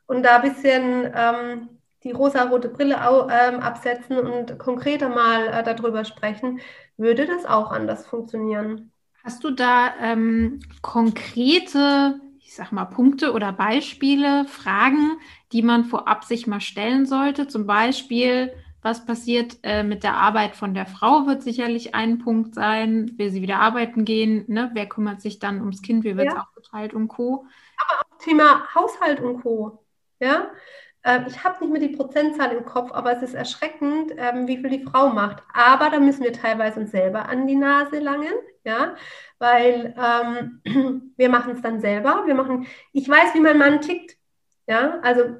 und da ein bisschen ähm, die rosa-rote Brille au, ähm, absetzen und konkreter mal äh, darüber sprechen, würde das auch anders funktionieren.
Hast du da ähm, konkrete ich sag mal, Punkte oder Beispiele, Fragen, die man vorab sich mal stellen sollte. Zum Beispiel, was passiert äh, mit der Arbeit von der Frau, wird sicherlich ein Punkt sein. Will sie wieder arbeiten gehen? Ne? Wer kümmert sich dann ums Kind? Wie wird es ja. aufgeteilt und Co.
Aber auch Thema Haushalt und Co. Ja, ich habe nicht mehr die Prozentzahl im Kopf, aber es ist erschreckend, ähm, wie viel die Frau macht. Aber da müssen wir teilweise uns selber an die Nase langen, ja, weil ähm, (clears throat) wir machen es dann selber. Wir machen, ich weiß, wie mein Mann tickt, ja, also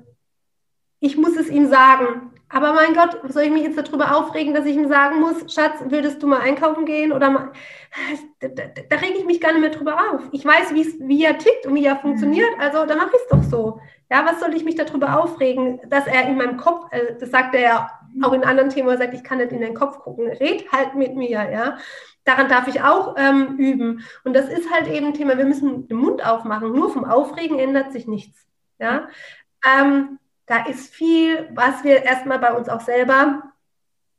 ich muss es ihm sagen. Aber mein Gott, soll ich mich jetzt darüber aufregen, dass ich ihm sagen muss, Schatz, würdest du mal einkaufen gehen? Oder mal, da, da, da rege ich mich gar nicht mehr drüber auf. Ich weiß, wie er tickt und wie er funktioniert, mhm. also dann mache ich es doch so. Ja, was soll ich mich darüber aufregen, dass er in meinem Kopf, äh, das sagt er ja auch in anderen Themen, er sagt, ich kann nicht in den Kopf gucken, red halt mit mir, ja daran darf ich auch ähm, üben. Und das ist halt eben ein Thema, wir müssen den Mund aufmachen. Nur vom Aufregen ändert sich nichts. Ja? Ähm, da ist viel, was wir erstmal bei uns auch selber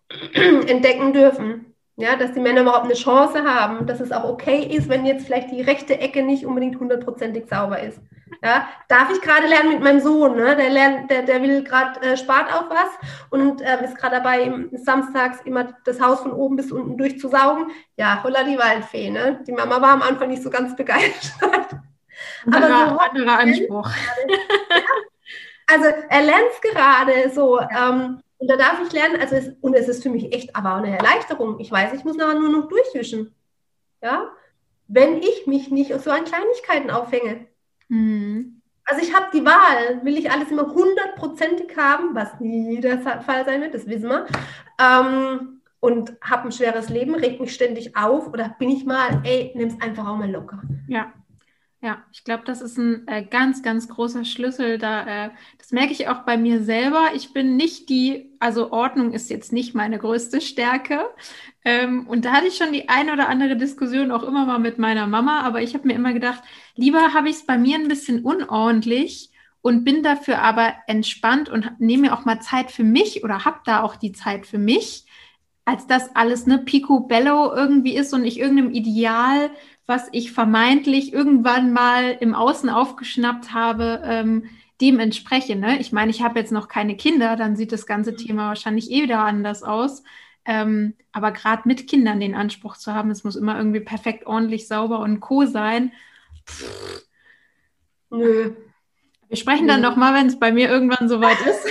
(clears throat) entdecken dürfen. Ja, dass die Männer überhaupt eine Chance haben, dass es auch okay ist, wenn jetzt vielleicht die rechte Ecke nicht unbedingt hundertprozentig sauber ist. Ja, darf ich gerade lernen mit meinem Sohn, ne? der, lernt, der, der will gerade äh, spart auf was und äh, ist gerade dabei, samstags immer das Haus von oben bis unten durchzusaugen. Ja, holla die Waldfee. Ne? Die Mama war am Anfang nicht so ganz begeistert.
Anderer, so, anderer Anspruch. (laughs)
also er lernt es gerade so. Ähm, und da darf ich lernen, also es, und es ist für mich echt aber auch eine Erleichterung. Ich weiß, ich muss nachher nur noch durchwischen. Ja, wenn ich mich nicht so an Kleinigkeiten aufhänge. Mhm. Also ich habe die Wahl, will ich alles immer hundertprozentig haben, was nie der Fall sein wird, das wissen wir. Ähm, und habe ein schweres Leben, regt mich ständig auf oder bin ich mal, ey, nimm es einfach auch mal locker.
Ja. Ja, ich glaube, das ist ein äh, ganz, ganz großer Schlüssel. Da, äh, das merke ich auch bei mir selber. Ich bin nicht die, also Ordnung ist jetzt nicht meine größte Stärke. Ähm, und da hatte ich schon die eine oder andere Diskussion auch immer mal mit meiner Mama. Aber ich habe mir immer gedacht, lieber habe ich es bei mir ein bisschen unordentlich und bin dafür aber entspannt und nehme mir auch mal Zeit für mich oder habe da auch die Zeit für mich, als das alles ne Picobello irgendwie ist und ich irgendeinem Ideal was ich vermeintlich irgendwann mal im Außen aufgeschnappt habe, ähm, dem entspreche. Ne? Ich meine, ich habe jetzt noch keine Kinder, dann sieht das ganze Thema wahrscheinlich eh wieder anders aus. Ähm, aber gerade mit Kindern den Anspruch zu haben, es muss immer irgendwie perfekt, ordentlich, sauber und co sein. Pff. Nö. Wir sprechen Nö. dann nochmal, wenn es bei mir irgendwann soweit (laughs) ist.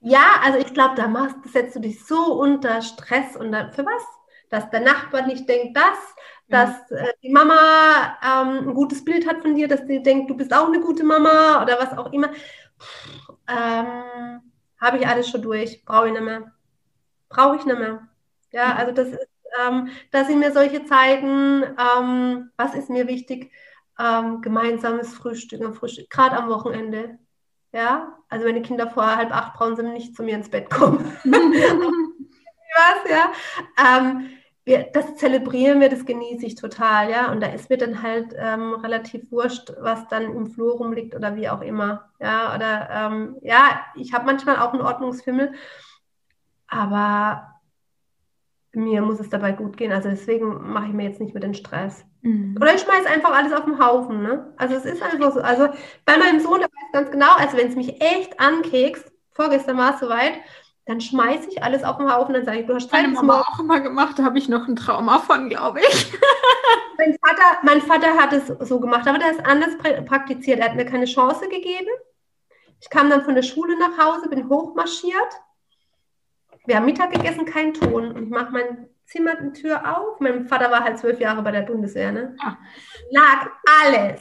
ja, also ich glaube, da machst, setzt du dich so unter Stress und dann, für was? Dass der Nachbar nicht denkt, das, dass äh, die Mama ähm, ein gutes Bild hat von dir, dass sie denkt, du bist auch eine gute Mama oder was auch immer. Ähm, Habe ich alles schon durch, brauche ich nicht mehr. Brauche ich nicht mehr. Ja, also das ist, ähm, dass sie mir solche zeigen, ähm, was ist mir wichtig, ähm, gemeinsames Frühstück am Frühstück, gerade am Wochenende. Ja, also wenn die Kinder vor halb acht brauchen sie nicht zu mir ins Bett kommen. (laughs) (laughs) was, ja. Ähm, wir, das zelebrieren wir, das genieße ich total, ja. Und da ist mir dann halt ähm, relativ wurscht, was dann im Flur rumliegt oder wie auch immer. Ja, oder ähm, ja, ich habe manchmal auch einen Ordnungsfimmel, aber mir muss es dabei gut gehen. Also deswegen mache ich mir jetzt nicht mit den Stress. Mhm. Oder ich schmeiße einfach alles auf den Haufen. Ne? Also es ist einfach so. Also bei meinem Sohn, der weiß ganz genau, also wenn es mich echt ankekst, vorgestern war es soweit, dann schmeiße ich alles auf den Haufen, dann sage ich, du hast
Zeit. Meine Mama auch immer gemacht, da habe ich noch ein Trauma von, glaube ich. (laughs)
mein, Vater, mein Vater hat es so gemacht, aber der ist anders praktiziert. Er hat mir keine Chance gegeben. Ich kam dann von der Schule nach Hause, bin hochmarschiert. Wir haben Mittag gegessen, kein Ton. Und ich mache mein Zimmer die Tür auf. Mein Vater war halt zwölf Jahre bei der Bundeswehr. Ne? Ah. Lag alles,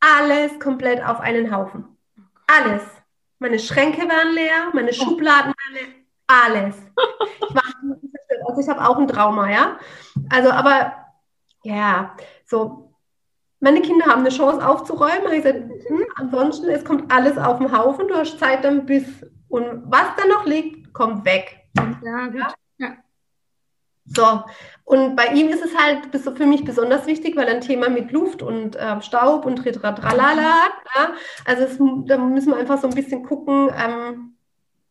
alles komplett auf einen Haufen. Alles. Meine Schränke waren leer, meine oh. Schubladen waren leer, alles. Ich war (laughs) also ich habe auch ein Trauma, ja. Also, aber ja, so, meine Kinder haben eine Chance aufzuräumen. Ich gesagt, hm, ansonsten, es kommt alles auf den Haufen, du hast Zeit dann bis, und was da noch liegt, kommt weg. Ja, gut. Ja. So, und bei ihm ist es halt für mich besonders wichtig, weil ein Thema mit Luft und äh, Staub und Tralala hat. Ja? Also es, da müssen wir einfach so ein bisschen gucken, ähm,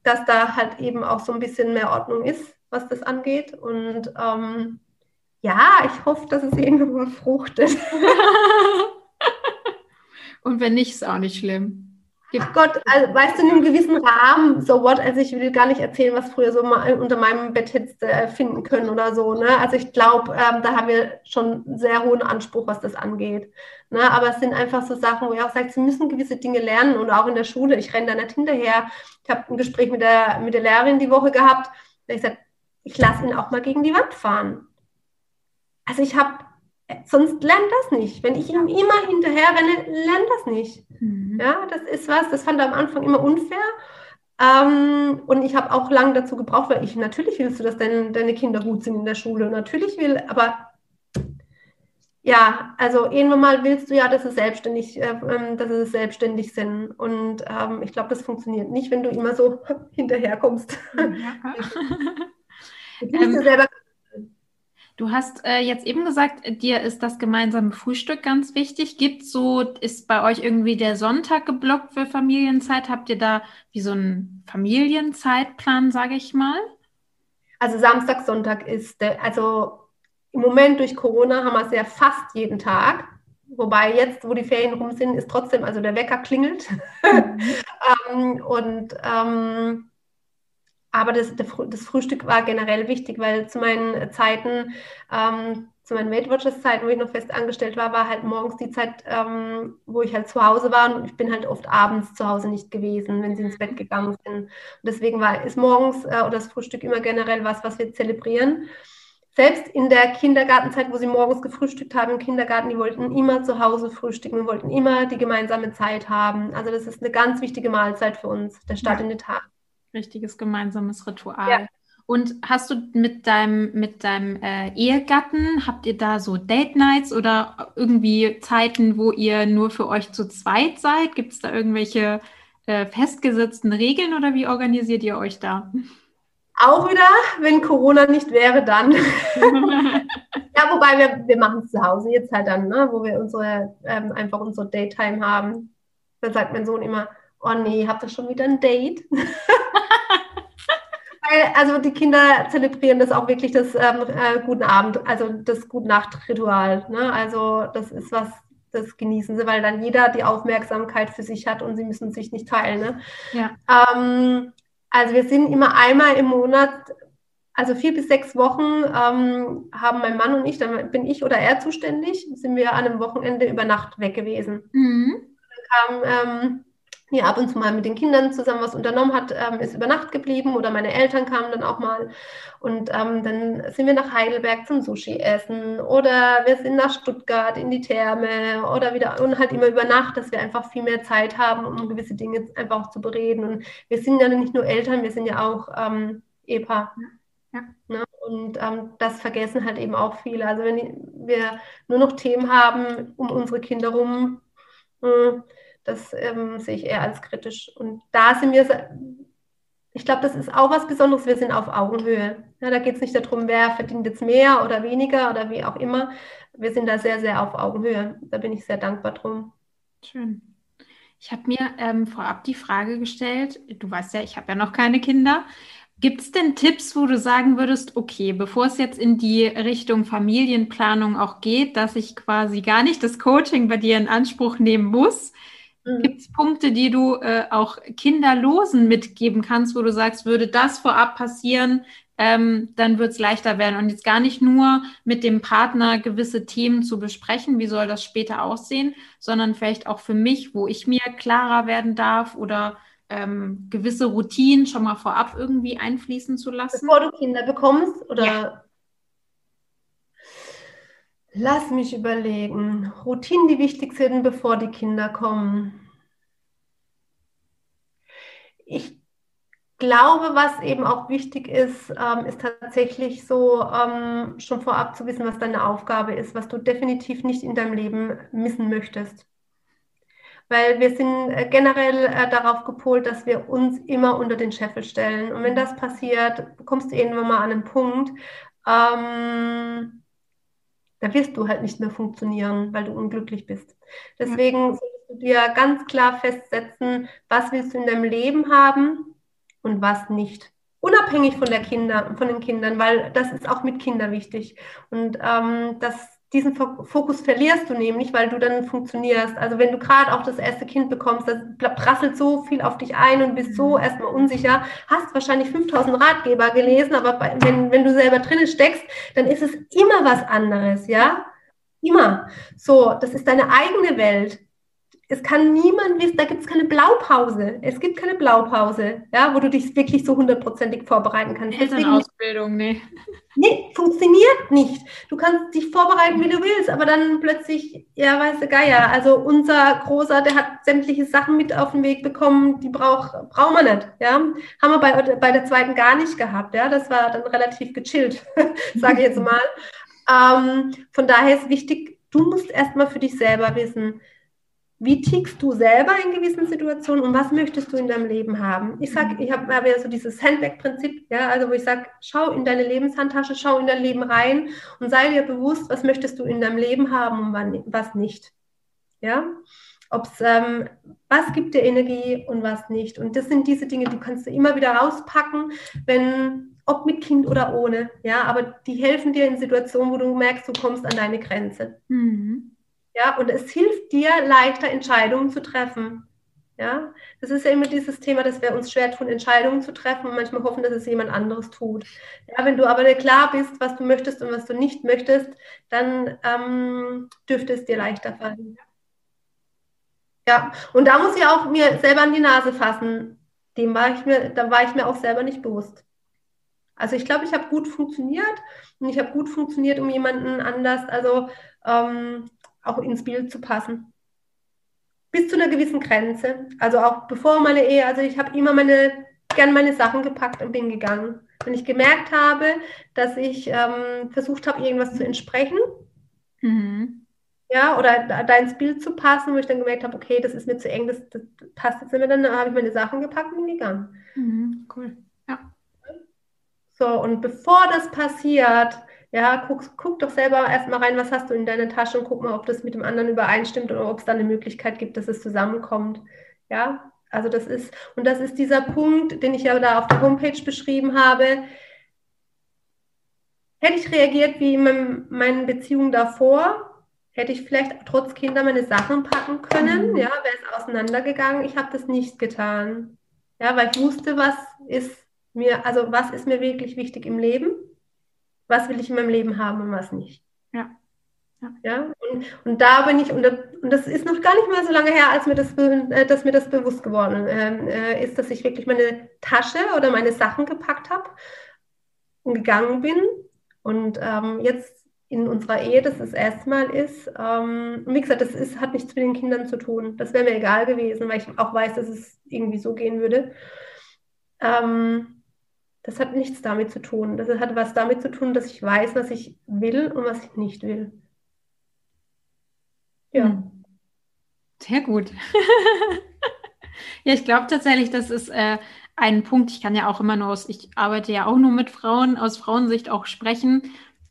dass da halt eben auch so ein bisschen mehr Ordnung ist, was das angeht. Und ähm, ja, ich hoffe, dass es irgendwann fruchtet. (laughs)
und wenn nicht, ist auch nicht schlimm.
Ach Gott, also, weißt du, in einem gewissen Rahmen, so what, also ich will gar nicht erzählen, was früher so mal unter meinem Bett hättest äh, finden können oder so, ne? Also ich glaube, ähm, da haben wir schon einen sehr hohen Anspruch, was das angeht. Ne? Aber es sind einfach so Sachen, wo ich auch sage, sie müssen gewisse Dinge lernen und auch in der Schule, ich renne da nicht hinterher. Ich habe ein Gespräch mit der, mit der Lehrerin die Woche gehabt, da ich gesagt, ich lasse ihn auch mal gegen die Wand fahren. Also ich habe sonst lernt das nicht. Wenn ich ihm immer hinterher renne, lernt das nicht. Mhm. Ja, das ist was, das fand er am Anfang immer unfair. Ähm, und ich habe auch lange dazu gebraucht, weil ich natürlich willst du, dass dein, deine Kinder gut sind in der Schule. Natürlich will, aber ja, also irgendwann mal willst du ja, dass sie selbstständig, äh, ähm, dass sie selbstständig sind. Und ähm, ich glaube, das funktioniert nicht, wenn du immer so (laughs) hinterherkommst. Ja. (laughs)
du ähm, selber Du hast äh, jetzt eben gesagt, dir ist das gemeinsame Frühstück ganz wichtig. Gibt so, ist bei euch irgendwie der Sonntag geblockt für Familienzeit? Habt ihr da wie so einen Familienzeitplan, sage ich mal?
Also Samstag, Sonntag ist, der, also im Moment durch Corona haben wir es ja fast jeden Tag. Wobei jetzt, wo die Ferien rum sind, ist trotzdem, also der Wecker klingelt. Mhm. (laughs) ähm, und ähm, aber das, das, Frühstück war generell wichtig, weil zu meinen Zeiten, ähm, zu meinen Weight Watchers Zeiten, wo ich noch fest angestellt war, war halt morgens die Zeit, ähm, wo ich halt zu Hause war und ich bin halt oft abends zu Hause nicht gewesen, wenn sie ins Bett gegangen sind. Und deswegen war, ist morgens äh, oder das Frühstück immer generell was, was wir zelebrieren. Selbst in der Kindergartenzeit, wo sie morgens gefrühstückt haben im Kindergarten, die wollten immer zu Hause frühstücken, wir wollten immer die gemeinsame Zeit haben. Also das ist eine ganz wichtige Mahlzeit für uns, der Start ja. in den Tag
richtiges gemeinsames Ritual. Ja. Und hast du mit deinem, mit deinem äh, Ehegatten, habt ihr da so Date Nights oder irgendwie Zeiten, wo ihr nur für euch zu zweit seid? Gibt es da irgendwelche äh, festgesetzten Regeln oder wie organisiert ihr euch da?
Auch wieder, wenn Corona nicht wäre, dann. (laughs) ja, wobei wir, wir machen es zu Hause jetzt halt dann, ne, wo wir unsere, ähm, einfach unsere Daytime haben. Da sagt mein Sohn immer, oh nee, habt ihr schon wieder ein Date? (laughs) Weil, also die Kinder zelebrieren das auch wirklich das ähm, äh, guten Abend, also das Gute Nacht-Ritual. Ne? Also das ist was, das genießen sie, weil dann jeder die Aufmerksamkeit für sich hat und sie müssen sich nicht teilen. Ne? Ja. Ähm, also wir sind immer einmal im Monat, also vier bis sechs Wochen ähm, haben mein Mann und ich, dann bin ich oder er zuständig, sind wir an einem Wochenende über Nacht weg gewesen. Mhm. Dann kam ähm, hier ab und zu mal mit den Kindern zusammen was unternommen hat, ähm, ist über Nacht geblieben oder meine Eltern kamen dann auch mal und ähm, dann sind wir nach Heidelberg zum Sushi essen oder wir sind nach Stuttgart in die Therme oder wieder und halt immer über Nacht, dass wir einfach viel mehr Zeit haben, um gewisse Dinge einfach auch zu bereden und wir sind ja nicht nur Eltern, wir sind ja auch ähm, Ehepaar. Ja. Ne? Und ähm, das vergessen halt eben auch viele. Also wenn wir nur noch Themen haben um unsere Kinder rum, äh, das ähm, sehe ich eher als kritisch. Und da sind wir ich glaube, das ist auch was Besonderes. Wir sind auf Augenhöhe. Ja, da geht es nicht darum, wer verdient jetzt mehr oder weniger oder wie auch immer. Wir sind da sehr, sehr auf Augenhöhe. Da bin ich sehr dankbar drum.
Schön. Ich habe mir ähm, vorab die Frage gestellt, du weißt ja, ich habe ja noch keine Kinder. Gibt es denn Tipps, wo du sagen würdest, okay, bevor es jetzt in die Richtung Familienplanung auch geht, dass ich quasi gar nicht das Coaching bei dir in Anspruch nehmen muss, Mhm. Gibt es Punkte, die du äh, auch Kinderlosen mitgeben kannst, wo du sagst, würde das vorab passieren, ähm, dann wird es leichter werden. Und jetzt gar nicht nur mit dem Partner gewisse Themen zu besprechen, wie soll das später aussehen, sondern vielleicht auch für mich, wo ich mir klarer werden darf oder ähm, gewisse Routinen schon mal vorab irgendwie einfließen zu lassen.
Bevor du Kinder bekommst oder ja. Lass mich überlegen. Routinen, die wichtig sind, bevor die Kinder kommen. Ich glaube, was eben auch wichtig ist, ähm, ist tatsächlich so ähm, schon vorab zu wissen, was deine Aufgabe ist, was du definitiv nicht in deinem Leben missen möchtest. Weil wir sind äh, generell äh, darauf gepolt, dass wir uns immer unter den Scheffel stellen. Und wenn das passiert, kommst du irgendwann mal an einen Punkt, ähm, da wirst du halt nicht mehr funktionieren, weil du unglücklich bist. Deswegen ja. solltest du dir ganz klar festsetzen, was willst du in deinem Leben haben und was nicht. Unabhängig von der Kinder, von den Kindern, weil das ist auch mit Kindern wichtig. Und ähm, das diesen Fokus verlierst du nämlich, weil du dann funktionierst. Also wenn du gerade auch das erste Kind bekommst, das prasselt so viel auf dich ein und bist so mhm. erstmal unsicher, hast wahrscheinlich 5000 Ratgeber gelesen, aber bei, wenn, wenn du selber drinnen steckst, dann ist es immer was anderes, ja? Immer. So, das ist deine eigene Welt es kann niemand wissen, da gibt es keine Blaupause. Es gibt keine Blaupause, ja, wo du dich wirklich so hundertprozentig vorbereiten kannst.
Elternausbildung, nee.
Nee, funktioniert nicht. Du kannst dich vorbereiten, wie du willst, aber dann plötzlich, ja, weißt du, Geier. Also unser Großer, der hat sämtliche Sachen mit auf den Weg bekommen, die braucht brauchen wir nicht, ja. Haben wir bei, bei der zweiten gar nicht gehabt, ja. Das war dann relativ gechillt, (laughs) sage ich jetzt mal. ähm, von daher ist wichtig, du musst erstmal für dich selber wissen, wie tickst du selber in gewissen Situationen und was möchtest du in deinem Leben haben? Ich sage, ich habe hab ja so dieses Handbag-Prinzip, ja, also wo ich sage, schau in deine Lebenshandtasche, schau in dein Leben rein und sei dir bewusst, was möchtest du in deinem Leben haben und wann, was nicht. Ja, ob's, ähm, was gibt dir Energie und was nicht. Und das sind diese Dinge, die kannst du immer wieder rauspacken, wenn, ob mit Kind oder ohne, ja, aber die helfen dir in Situationen, wo du merkst, du kommst an deine Grenze. Mhm. Ja, und es hilft dir leichter, Entscheidungen zu treffen. Ja, das ist ja immer dieses Thema, dass wir uns schwer tun, Entscheidungen zu treffen und manchmal hoffen, dass es jemand anderes tut. Ja, wenn du aber klar bist, was du möchtest und was du nicht möchtest, dann ähm, dürfte es dir leichter fallen. Ja, und da muss ich auch mir selber an die Nase fassen. Dem war ich mir, da war ich mir auch selber nicht bewusst. Also ich glaube, ich habe gut funktioniert und ich habe gut funktioniert um jemanden anders. Also ähm, auch ins Bild zu passen. Bis zu einer gewissen Grenze. Also auch bevor meine Ehe, also ich habe immer meine, gern meine Sachen gepackt und bin gegangen. Wenn ich gemerkt habe, dass ich ähm, versucht habe, irgendwas zu entsprechen, mhm. ja, oder da, da, ins Bild zu passen, wo ich dann gemerkt habe, okay, das ist mir zu eng, das, das passt jetzt nicht mehr, dann habe ich meine Sachen gepackt und bin gegangen.
Mhm, cool. Ja.
So, und bevor das passiert, ja, guck, guck doch selber erstmal rein, was hast du in deiner Tasche und guck mal, ob das mit dem anderen übereinstimmt oder ob es da eine Möglichkeit gibt, dass es zusammenkommt. Ja, also das ist, und das ist dieser Punkt, den ich ja da auf der Homepage beschrieben habe. Hätte ich reagiert wie in meinen Beziehungen davor, hätte ich vielleicht trotz Kinder meine Sachen packen können, mhm. ja, wäre es auseinandergegangen. Ich habe das nicht getan. Ja, weil ich wusste, was ist mir, also was ist mir wirklich wichtig im Leben was will ich in meinem Leben haben und was nicht.
Ja.
Ja, ja? Und, und, da bin ich, und das, und das, ist noch gar nicht mal so lange her, als mir das, äh, dass mir das bewusst geworden äh, ist, dass ich wirklich meine Tasche oder meine Sachen gepackt habe und gegangen bin. Und ähm, jetzt in unserer Ehe, dass es erstmal ist, ähm, wie gesagt, das ist, hat nichts mit den Kindern zu tun. Das wäre mir egal gewesen, weil ich auch weiß, dass es irgendwie so gehen würde. Ähm, das hat nichts damit zu tun. Das hat was damit zu tun, dass ich weiß, was ich will und was ich nicht will.
Ja. Hm. Sehr gut. (laughs) ja, ich glaube tatsächlich, das ist äh, einen Punkt, ich kann ja auch immer nur aus, ich arbeite ja auch nur mit Frauen, aus Frauensicht auch sprechen,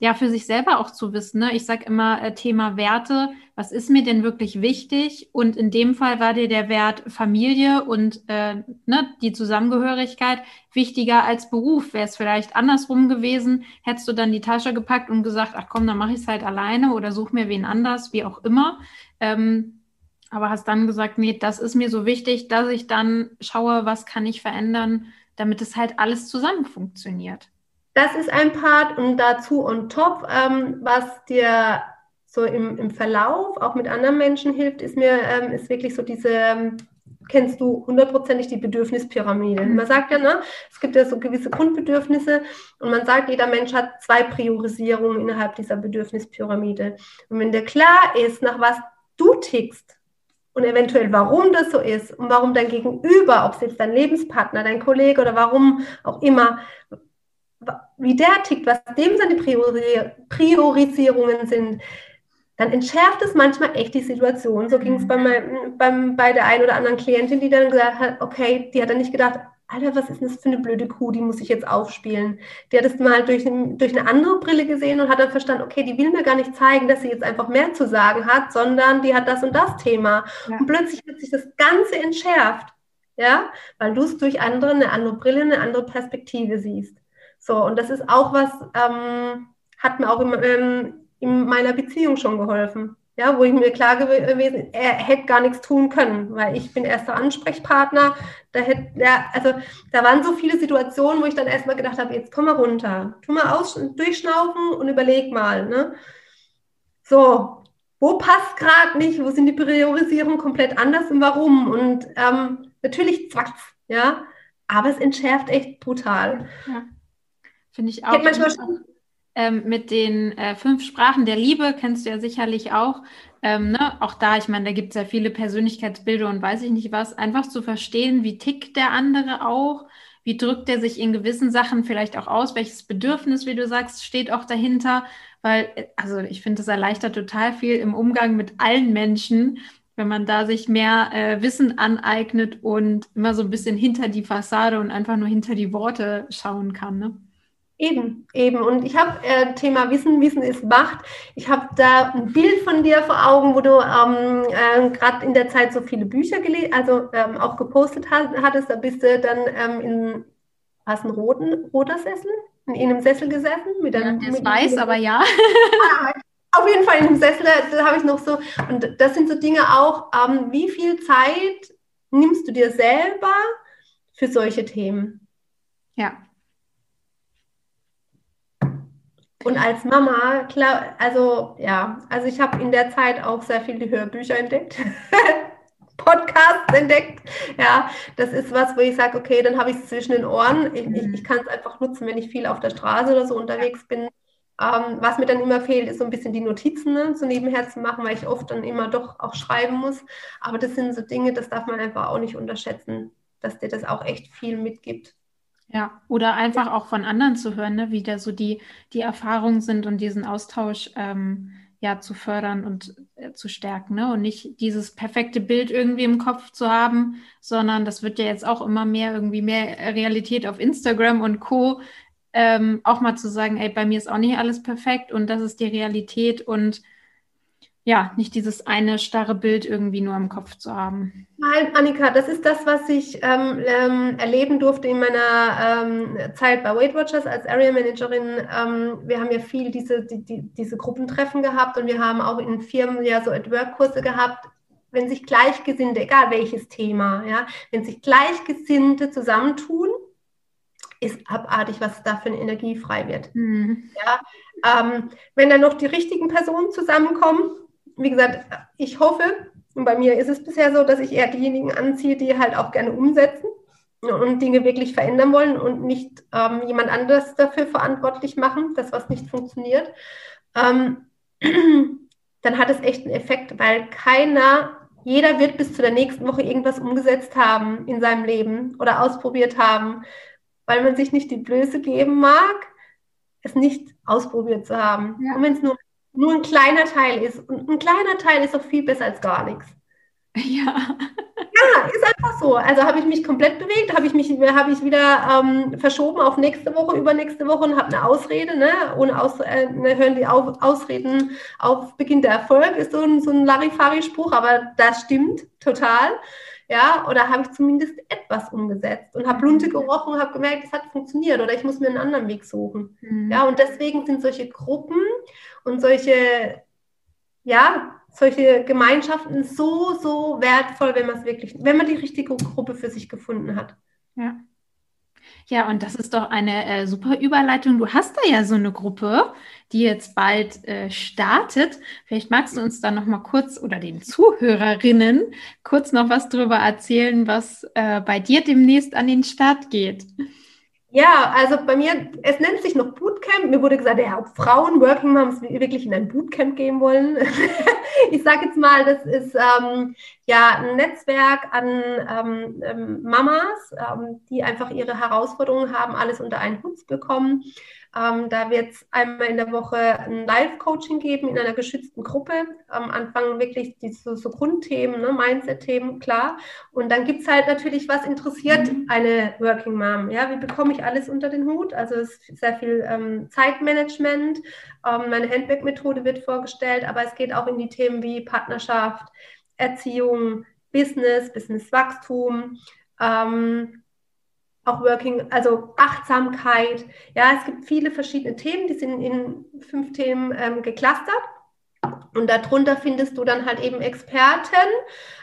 ja, für sich selber auch zu wissen. Ne? Ich sage immer äh, Thema Werte, was ist mir denn wirklich wichtig? Und in dem Fall war dir der Wert Familie und äh, ne, die Zusammengehörigkeit wichtiger als Beruf. Wäre es vielleicht andersrum gewesen, hättest du dann die Tasche gepackt und gesagt, ach komm, dann mache ich es halt alleine oder such mir wen anders, wie auch immer. Ähm, aber hast dann gesagt, nee, das ist mir so wichtig, dass ich dann schaue, was kann ich verändern, damit es halt alles zusammen funktioniert.
Das ist ein Part und dazu on top, ähm, was dir so im, im Verlauf auch mit anderen Menschen hilft, ist mir, ähm, ist wirklich so diese, ähm, kennst du hundertprozentig die Bedürfnispyramide. Mhm. Man sagt ja, ne, es gibt ja so gewisse Grundbedürfnisse und man sagt, jeder Mensch hat zwei Priorisierungen innerhalb dieser Bedürfnispyramide. Und wenn dir klar ist, nach was du tickst, und eventuell warum das so ist und warum dein Gegenüber, ob es jetzt dein Lebenspartner, dein Kollege oder warum auch immer, wie der tickt, was dem seine Priori Priorisierungen sind, dann entschärft es manchmal echt die Situation. So ging es bei, beim, bei der einen oder anderen Klientin, die dann gesagt hat, okay, die hat dann nicht gedacht, Alter, was ist das für eine blöde Kuh, die muss ich jetzt aufspielen. Die hat es mal durch, durch eine andere Brille gesehen und hat dann verstanden, okay, die will mir gar nicht zeigen, dass sie jetzt einfach mehr zu sagen hat, sondern die hat das und das Thema. Ja. Und plötzlich wird sich das Ganze entschärft, ja, weil du es durch andere, eine andere Brille, eine andere Perspektive siehst. So, und das ist auch was, ähm, hat mir auch im, ähm, in meiner Beziehung schon geholfen. Ja, wo ich mir klar gewesen, er hätte gar nichts tun können, weil ich bin erster Ansprechpartner. Da hätte, ja, also da waren so viele Situationen, wo ich dann erstmal gedacht habe, jetzt komm mal runter, tu mal aus, durchschnaufen und überleg mal. Ne? So, wo passt gerade nicht, wo sind die Priorisierungen komplett anders und warum? Und ähm, natürlich zwackt's, ja, aber es entschärft echt brutal.
Ja. Finde ich auch. Kennt man schon? Ähm, mit den äh, fünf Sprachen der Liebe kennst du ja sicherlich auch. Ähm, ne? Auch da, ich meine, da gibt es ja viele Persönlichkeitsbilder und weiß ich nicht was. Einfach zu verstehen, wie tickt der andere auch, wie drückt er sich in gewissen Sachen vielleicht auch aus, welches Bedürfnis, wie du sagst, steht auch dahinter. Weil, äh, also ich finde, das erleichtert total viel im Umgang mit allen Menschen, wenn man da sich mehr äh, Wissen aneignet und immer so ein bisschen hinter die Fassade und einfach nur hinter die Worte schauen kann. Ne?
Eben, eben. Und ich habe äh, Thema Wissen, Wissen ist Macht. Ich habe da ein Bild von dir vor Augen, wo du ähm, äh, gerade in der Zeit so viele Bücher gelesen, also ähm, auch gepostet hat, hattest. Da bist du dann ähm, in was ein roten, roter Sessel? In einem Sessel gesessen?
Mit einem, ja, das weiß, aber ja.
ah, auf jeden Fall in einem Sessel, da habe ich noch so. Und das sind so Dinge auch, ähm, wie viel Zeit nimmst du dir selber für solche Themen?
Ja,
Und als Mama, klar, also ja, also ich habe in der Zeit auch sehr viele Hörbücher entdeckt, (laughs) Podcasts entdeckt. Ja, das ist was, wo ich sage, okay, dann habe ich es zwischen den Ohren. Ich, ich, ich kann es einfach nutzen, wenn ich viel auf der Straße oder so unterwegs bin. Ähm, was mir dann immer fehlt, ist so ein bisschen die Notizen ne, so nebenher zu machen, weil ich oft dann immer doch auch schreiben muss. Aber das sind so Dinge, das darf man einfach auch nicht unterschätzen, dass dir das auch echt viel mitgibt.
Ja, oder einfach auch von anderen zu hören, ne, wie da so die, die Erfahrungen sind und diesen Austausch ähm, ja zu fördern und äh, zu stärken, ne? Und nicht dieses perfekte Bild irgendwie im Kopf zu haben, sondern das wird ja jetzt auch immer mehr irgendwie mehr Realität auf Instagram und Co. Ähm, auch mal zu sagen, ey, bei mir ist auch nicht alles perfekt und das ist die Realität und ja, nicht dieses eine starre Bild irgendwie nur im Kopf zu haben.
Nein, Annika, das ist das, was ich ähm, ähm, erleben durfte in meiner ähm, Zeit bei Weight Watchers als Area Managerin. Ähm, wir haben ja viel diese, die, die, diese Gruppentreffen gehabt und wir haben auch in Firmen ja so At-Work-Kurse gehabt. Wenn sich Gleichgesinnte, egal welches Thema, ja, wenn sich Gleichgesinnte zusammentun, ist abartig, was da für eine Energie frei wird. Mhm. Ja, ähm, wenn dann noch die richtigen Personen zusammenkommen, wie gesagt, ich hoffe, und bei mir ist es bisher so, dass ich eher diejenigen anziehe, die halt auch gerne umsetzen und Dinge wirklich verändern wollen und nicht ähm, jemand anderes dafür verantwortlich machen, dass was nicht funktioniert. Ähm, (clears throat) dann hat es echt einen Effekt, weil keiner, jeder wird bis zu der nächsten Woche irgendwas umgesetzt haben in seinem Leben oder ausprobiert haben, weil man sich nicht die Blöße geben mag, es nicht ausprobiert zu haben. Ja. Und wenn es nur nur ein kleiner Teil ist. Und ein kleiner Teil ist doch viel besser als gar nichts.
Ja.
Ja, ist einfach so. Also habe ich mich komplett bewegt, habe ich mich habe ich wieder ähm, verschoben auf nächste Woche, übernächste Woche und habe eine Ausrede. Ne? Ohne Aus, äh, ne, hören die auf, Ausreden auf Beginn der Erfolg, ist so ein, so ein Larifari-Spruch, aber das stimmt total. Ja, oder habe ich zumindest etwas umgesetzt und habe Lunte gerochen und habe gemerkt, es hat funktioniert oder ich muss mir einen anderen Weg suchen. Mhm. Ja, und deswegen sind solche Gruppen und solche, ja, solche Gemeinschaften so, so wertvoll, wenn man es wirklich, wenn man die richtige Gruppe für sich gefunden hat.
Ja. Ja, und das ist doch eine äh, super Überleitung. Du hast da ja so eine Gruppe, die jetzt bald äh, startet. Vielleicht magst du uns da noch mal kurz oder den Zuhörerinnen kurz noch was darüber erzählen, was äh, bei dir demnächst an den Start geht.
Ja, also bei mir, es nennt sich noch Bootcamp. Mir wurde gesagt, ja, ob Frauen, Working Moms wirklich in ein Bootcamp gehen wollen. (laughs) ich sage jetzt mal, das ist ähm, ja ein Netzwerk an ähm, ähm, Mamas, ähm, die einfach ihre Herausforderungen haben, alles unter einen Hut zu bekommen. Ähm, da wird es einmal in der Woche ein Live-Coaching geben in einer geschützten Gruppe. Am Anfang wirklich diese so Grundthemen, ne, Mindset-Themen, klar. Und dann gibt es halt natürlich, was interessiert eine Working Mom. Ja, wie bekomme ich alles unter den Hut? Also es ist sehr viel ähm, Zeitmanagement. Ähm, meine Handbag-Methode wird vorgestellt, aber es geht auch in die Themen wie Partnerschaft, Erziehung, Business, Businesswachstum. Ähm, auch Working, also Achtsamkeit. Ja, es gibt viele verschiedene Themen, die sind in fünf Themen ähm, geclustert. Und darunter findest du dann halt eben Experten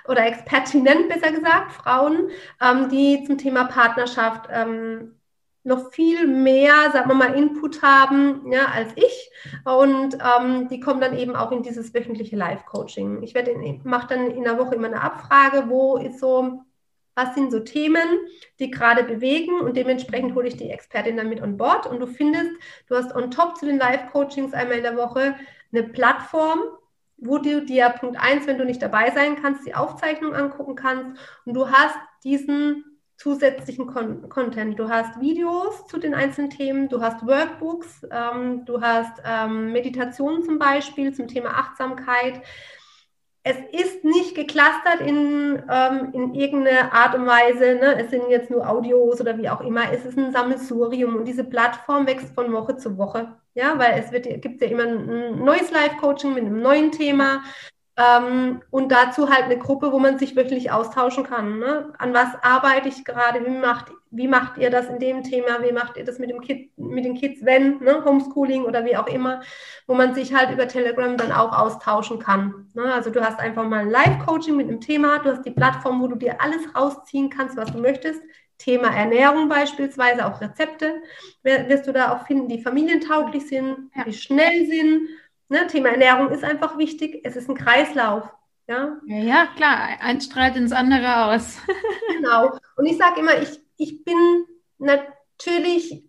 oder Expertinnen, besser gesagt, Frauen, ähm, die zum Thema Partnerschaft ähm, noch viel mehr, sagen wir mal, Input haben ja, als ich. Und ähm, die kommen dann eben auch in dieses wöchentliche Live-Coaching. Ich mache dann in der Woche immer eine Abfrage, wo ist so was sind so Themen, die gerade bewegen? Und dementsprechend hole ich die Expertin dann mit on board. Und du findest, du hast on top zu den Live-Coachings einmal in der Woche eine Plattform, wo du dir Punkt 1, wenn du nicht dabei sein kannst, die Aufzeichnung angucken kannst. Und du hast diesen zusätzlichen Con Content. Du hast Videos zu den einzelnen Themen, du hast Workbooks, ähm, du hast ähm, Meditationen zum Beispiel zum Thema Achtsamkeit es ist nicht geclustert in, ähm, in irgendeine Art und Weise. Ne? Es sind jetzt nur Audios oder wie auch immer. Es ist ein Sammelsurium und diese Plattform wächst von Woche zu Woche. Ja, weil es wird, gibt ja immer ein neues Live-Coaching mit einem neuen Thema. Ähm, und dazu halt eine Gruppe, wo man sich wirklich austauschen kann. Ne? An was arbeite ich gerade? Wie macht, wie macht ihr das in dem Thema? Wie macht ihr das mit, dem Kid, mit den Kids, wenn? Ne? Homeschooling oder wie auch immer, wo man sich halt über Telegram dann auch austauschen kann. Ne? Also du hast einfach mal ein Live-Coaching mit einem Thema, du hast die Plattform, wo du dir alles rausziehen kannst, was du möchtest. Thema Ernährung beispielsweise, auch Rezepte wirst du da auch finden, die familientauglich sind, ja. die schnell sind Ne, Thema Ernährung ist einfach wichtig. Es ist ein Kreislauf.
Ja, ja, ja klar. Eins strahlt ins andere aus. (laughs)
genau. Und ich sage immer, ich, ich bin natürlich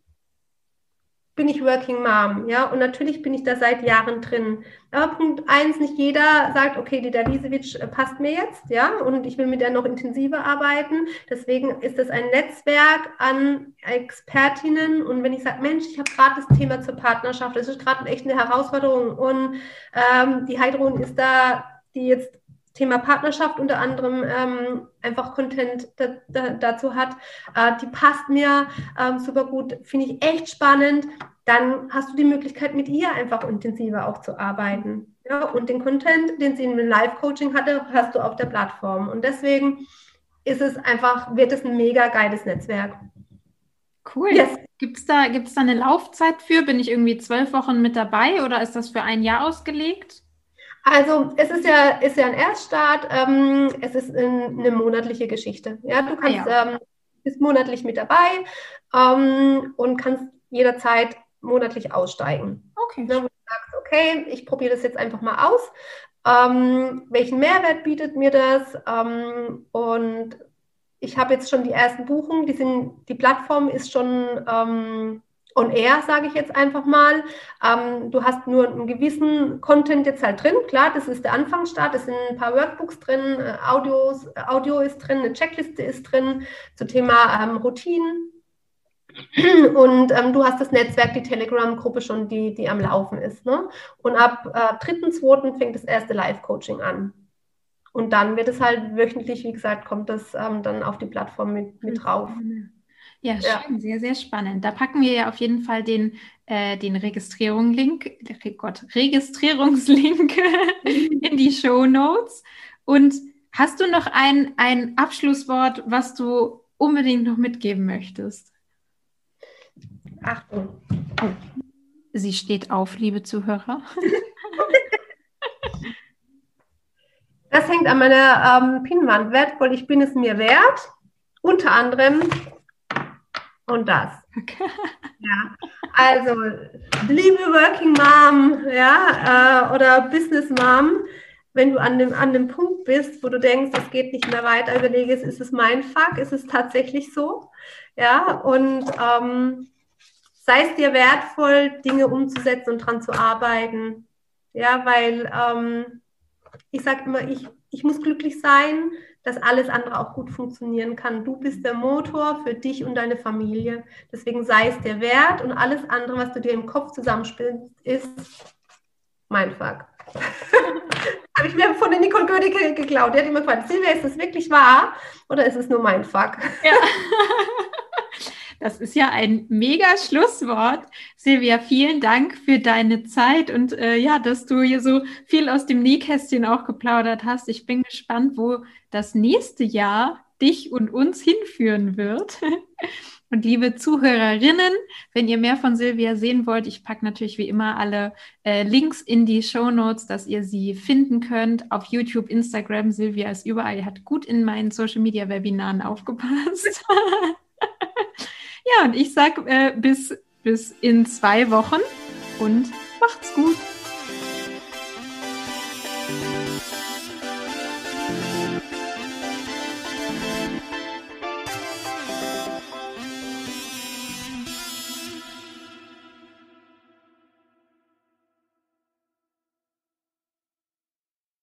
bin ich Working Mom, ja, und natürlich bin ich da seit Jahren drin. Aber Punkt eins, nicht jeder sagt, okay, die Davisewitsch äh, passt mir jetzt, ja, und ich will mit der noch intensiver arbeiten. Deswegen ist es ein Netzwerk an Expertinnen. Und wenn ich sage, Mensch, ich habe gerade das Thema zur Partnerschaft, das ist gerade echt eine Herausforderung. Und ähm, die Heidrun ist da, die jetzt Thema Partnerschaft unter anderem ähm, einfach Content da, da, dazu hat, äh, die passt mir ähm, super gut, finde ich echt spannend, dann hast du die Möglichkeit, mit ihr einfach intensiver auch zu arbeiten. Ja? Und den Content, den sie in einem Live-Coaching hatte, hast du auf der Plattform. Und deswegen ist es einfach, wird es ein mega geiles Netzwerk.
Cool. Yes. Gibt es da, gibt's da eine Laufzeit für? Bin ich irgendwie zwölf Wochen mit dabei oder ist das für ein Jahr ausgelegt?
Also es ist ja, ist ja ein Erststart, ähm, es ist eine monatliche Geschichte. Ja, du kannst, ah, ja. ähm, bist monatlich mit dabei ähm, und kannst jederzeit monatlich aussteigen. Okay. Ja, wo du sagst, okay, ich probiere das jetzt einfach mal aus. Ähm, welchen Mehrwert bietet mir das? Ähm, und ich habe jetzt schon die ersten Buchungen, die, sind, die Plattform ist schon ähm, on air, sage ich jetzt einfach mal. Ähm, du hast nur einen gewissen Content jetzt halt drin. Klar, das ist der Anfangsstart, es sind ein paar Workbooks drin, äh, Audios, Audio ist drin, eine Checkliste ist drin zum Thema ähm, Routinen. (clears throat) Und ähm, du hast das Netzwerk, die Telegram-Gruppe schon, die, die am Laufen ist. Ne? Und ab äh, 3.2. fängt das erste Live-Coaching an. Und dann wird es halt wöchentlich, wie gesagt, kommt das ähm, dann auf die Plattform mit, mit drauf.
Ja, schön, ja. sehr, sehr spannend. Da packen wir ja auf jeden Fall den, äh, den Registrierung-Link, Gott, Registrierungslink (laughs) in die Show Notes. Und hast du noch ein, ein Abschlusswort, was du unbedingt noch mitgeben möchtest?
Achtung.
Oh. Sie steht auf, liebe Zuhörer. (laughs)
Das hängt an meiner ähm, Pinnwand. Wertvoll, ich bin es mir wert. Unter anderem und das. Okay. (laughs) Ja, also liebe Working Mom, ja, äh, oder Business Mom, wenn du an dem, an dem Punkt bist, wo du denkst, es geht nicht mehr weiter, überlege, ist es mein Fuck, ist es tatsächlich so? Ja, und ähm, sei es dir wertvoll, Dinge umzusetzen und dran zu arbeiten. Ja, weil ähm, ich sage immer, ich, ich muss glücklich sein, dass alles andere auch gut funktionieren kann. Du bist der Motor für dich und deine Familie. Deswegen sei es dir wert und alles andere, was du dir im Kopf zusammenspielst, ist mein Fuck. (laughs) Habe ich mir von der Nicole Gödecke geklaut. Die hat immer gefragt, Silvia, ist das wirklich wahr oder ist es nur mein Fuck? Ja. (laughs)
Das ist ja ein mega Schlusswort. Silvia, vielen Dank für deine Zeit und äh, ja, dass du hier so viel aus dem Nähkästchen auch geplaudert hast. Ich bin gespannt, wo das nächste Jahr dich und uns hinführen wird. (laughs) Und liebe Zuhörerinnen, wenn ihr mehr von Silvia sehen wollt, ich packe natürlich wie immer alle äh, Links in die Show Notes, dass ihr sie finden könnt. Auf YouTube, Instagram, Silvia ist überall. Ihr hat gut in meinen Social Media Webinaren aufgepasst. (laughs) Ja, und ich sage äh, bis, bis in zwei Wochen und macht's gut.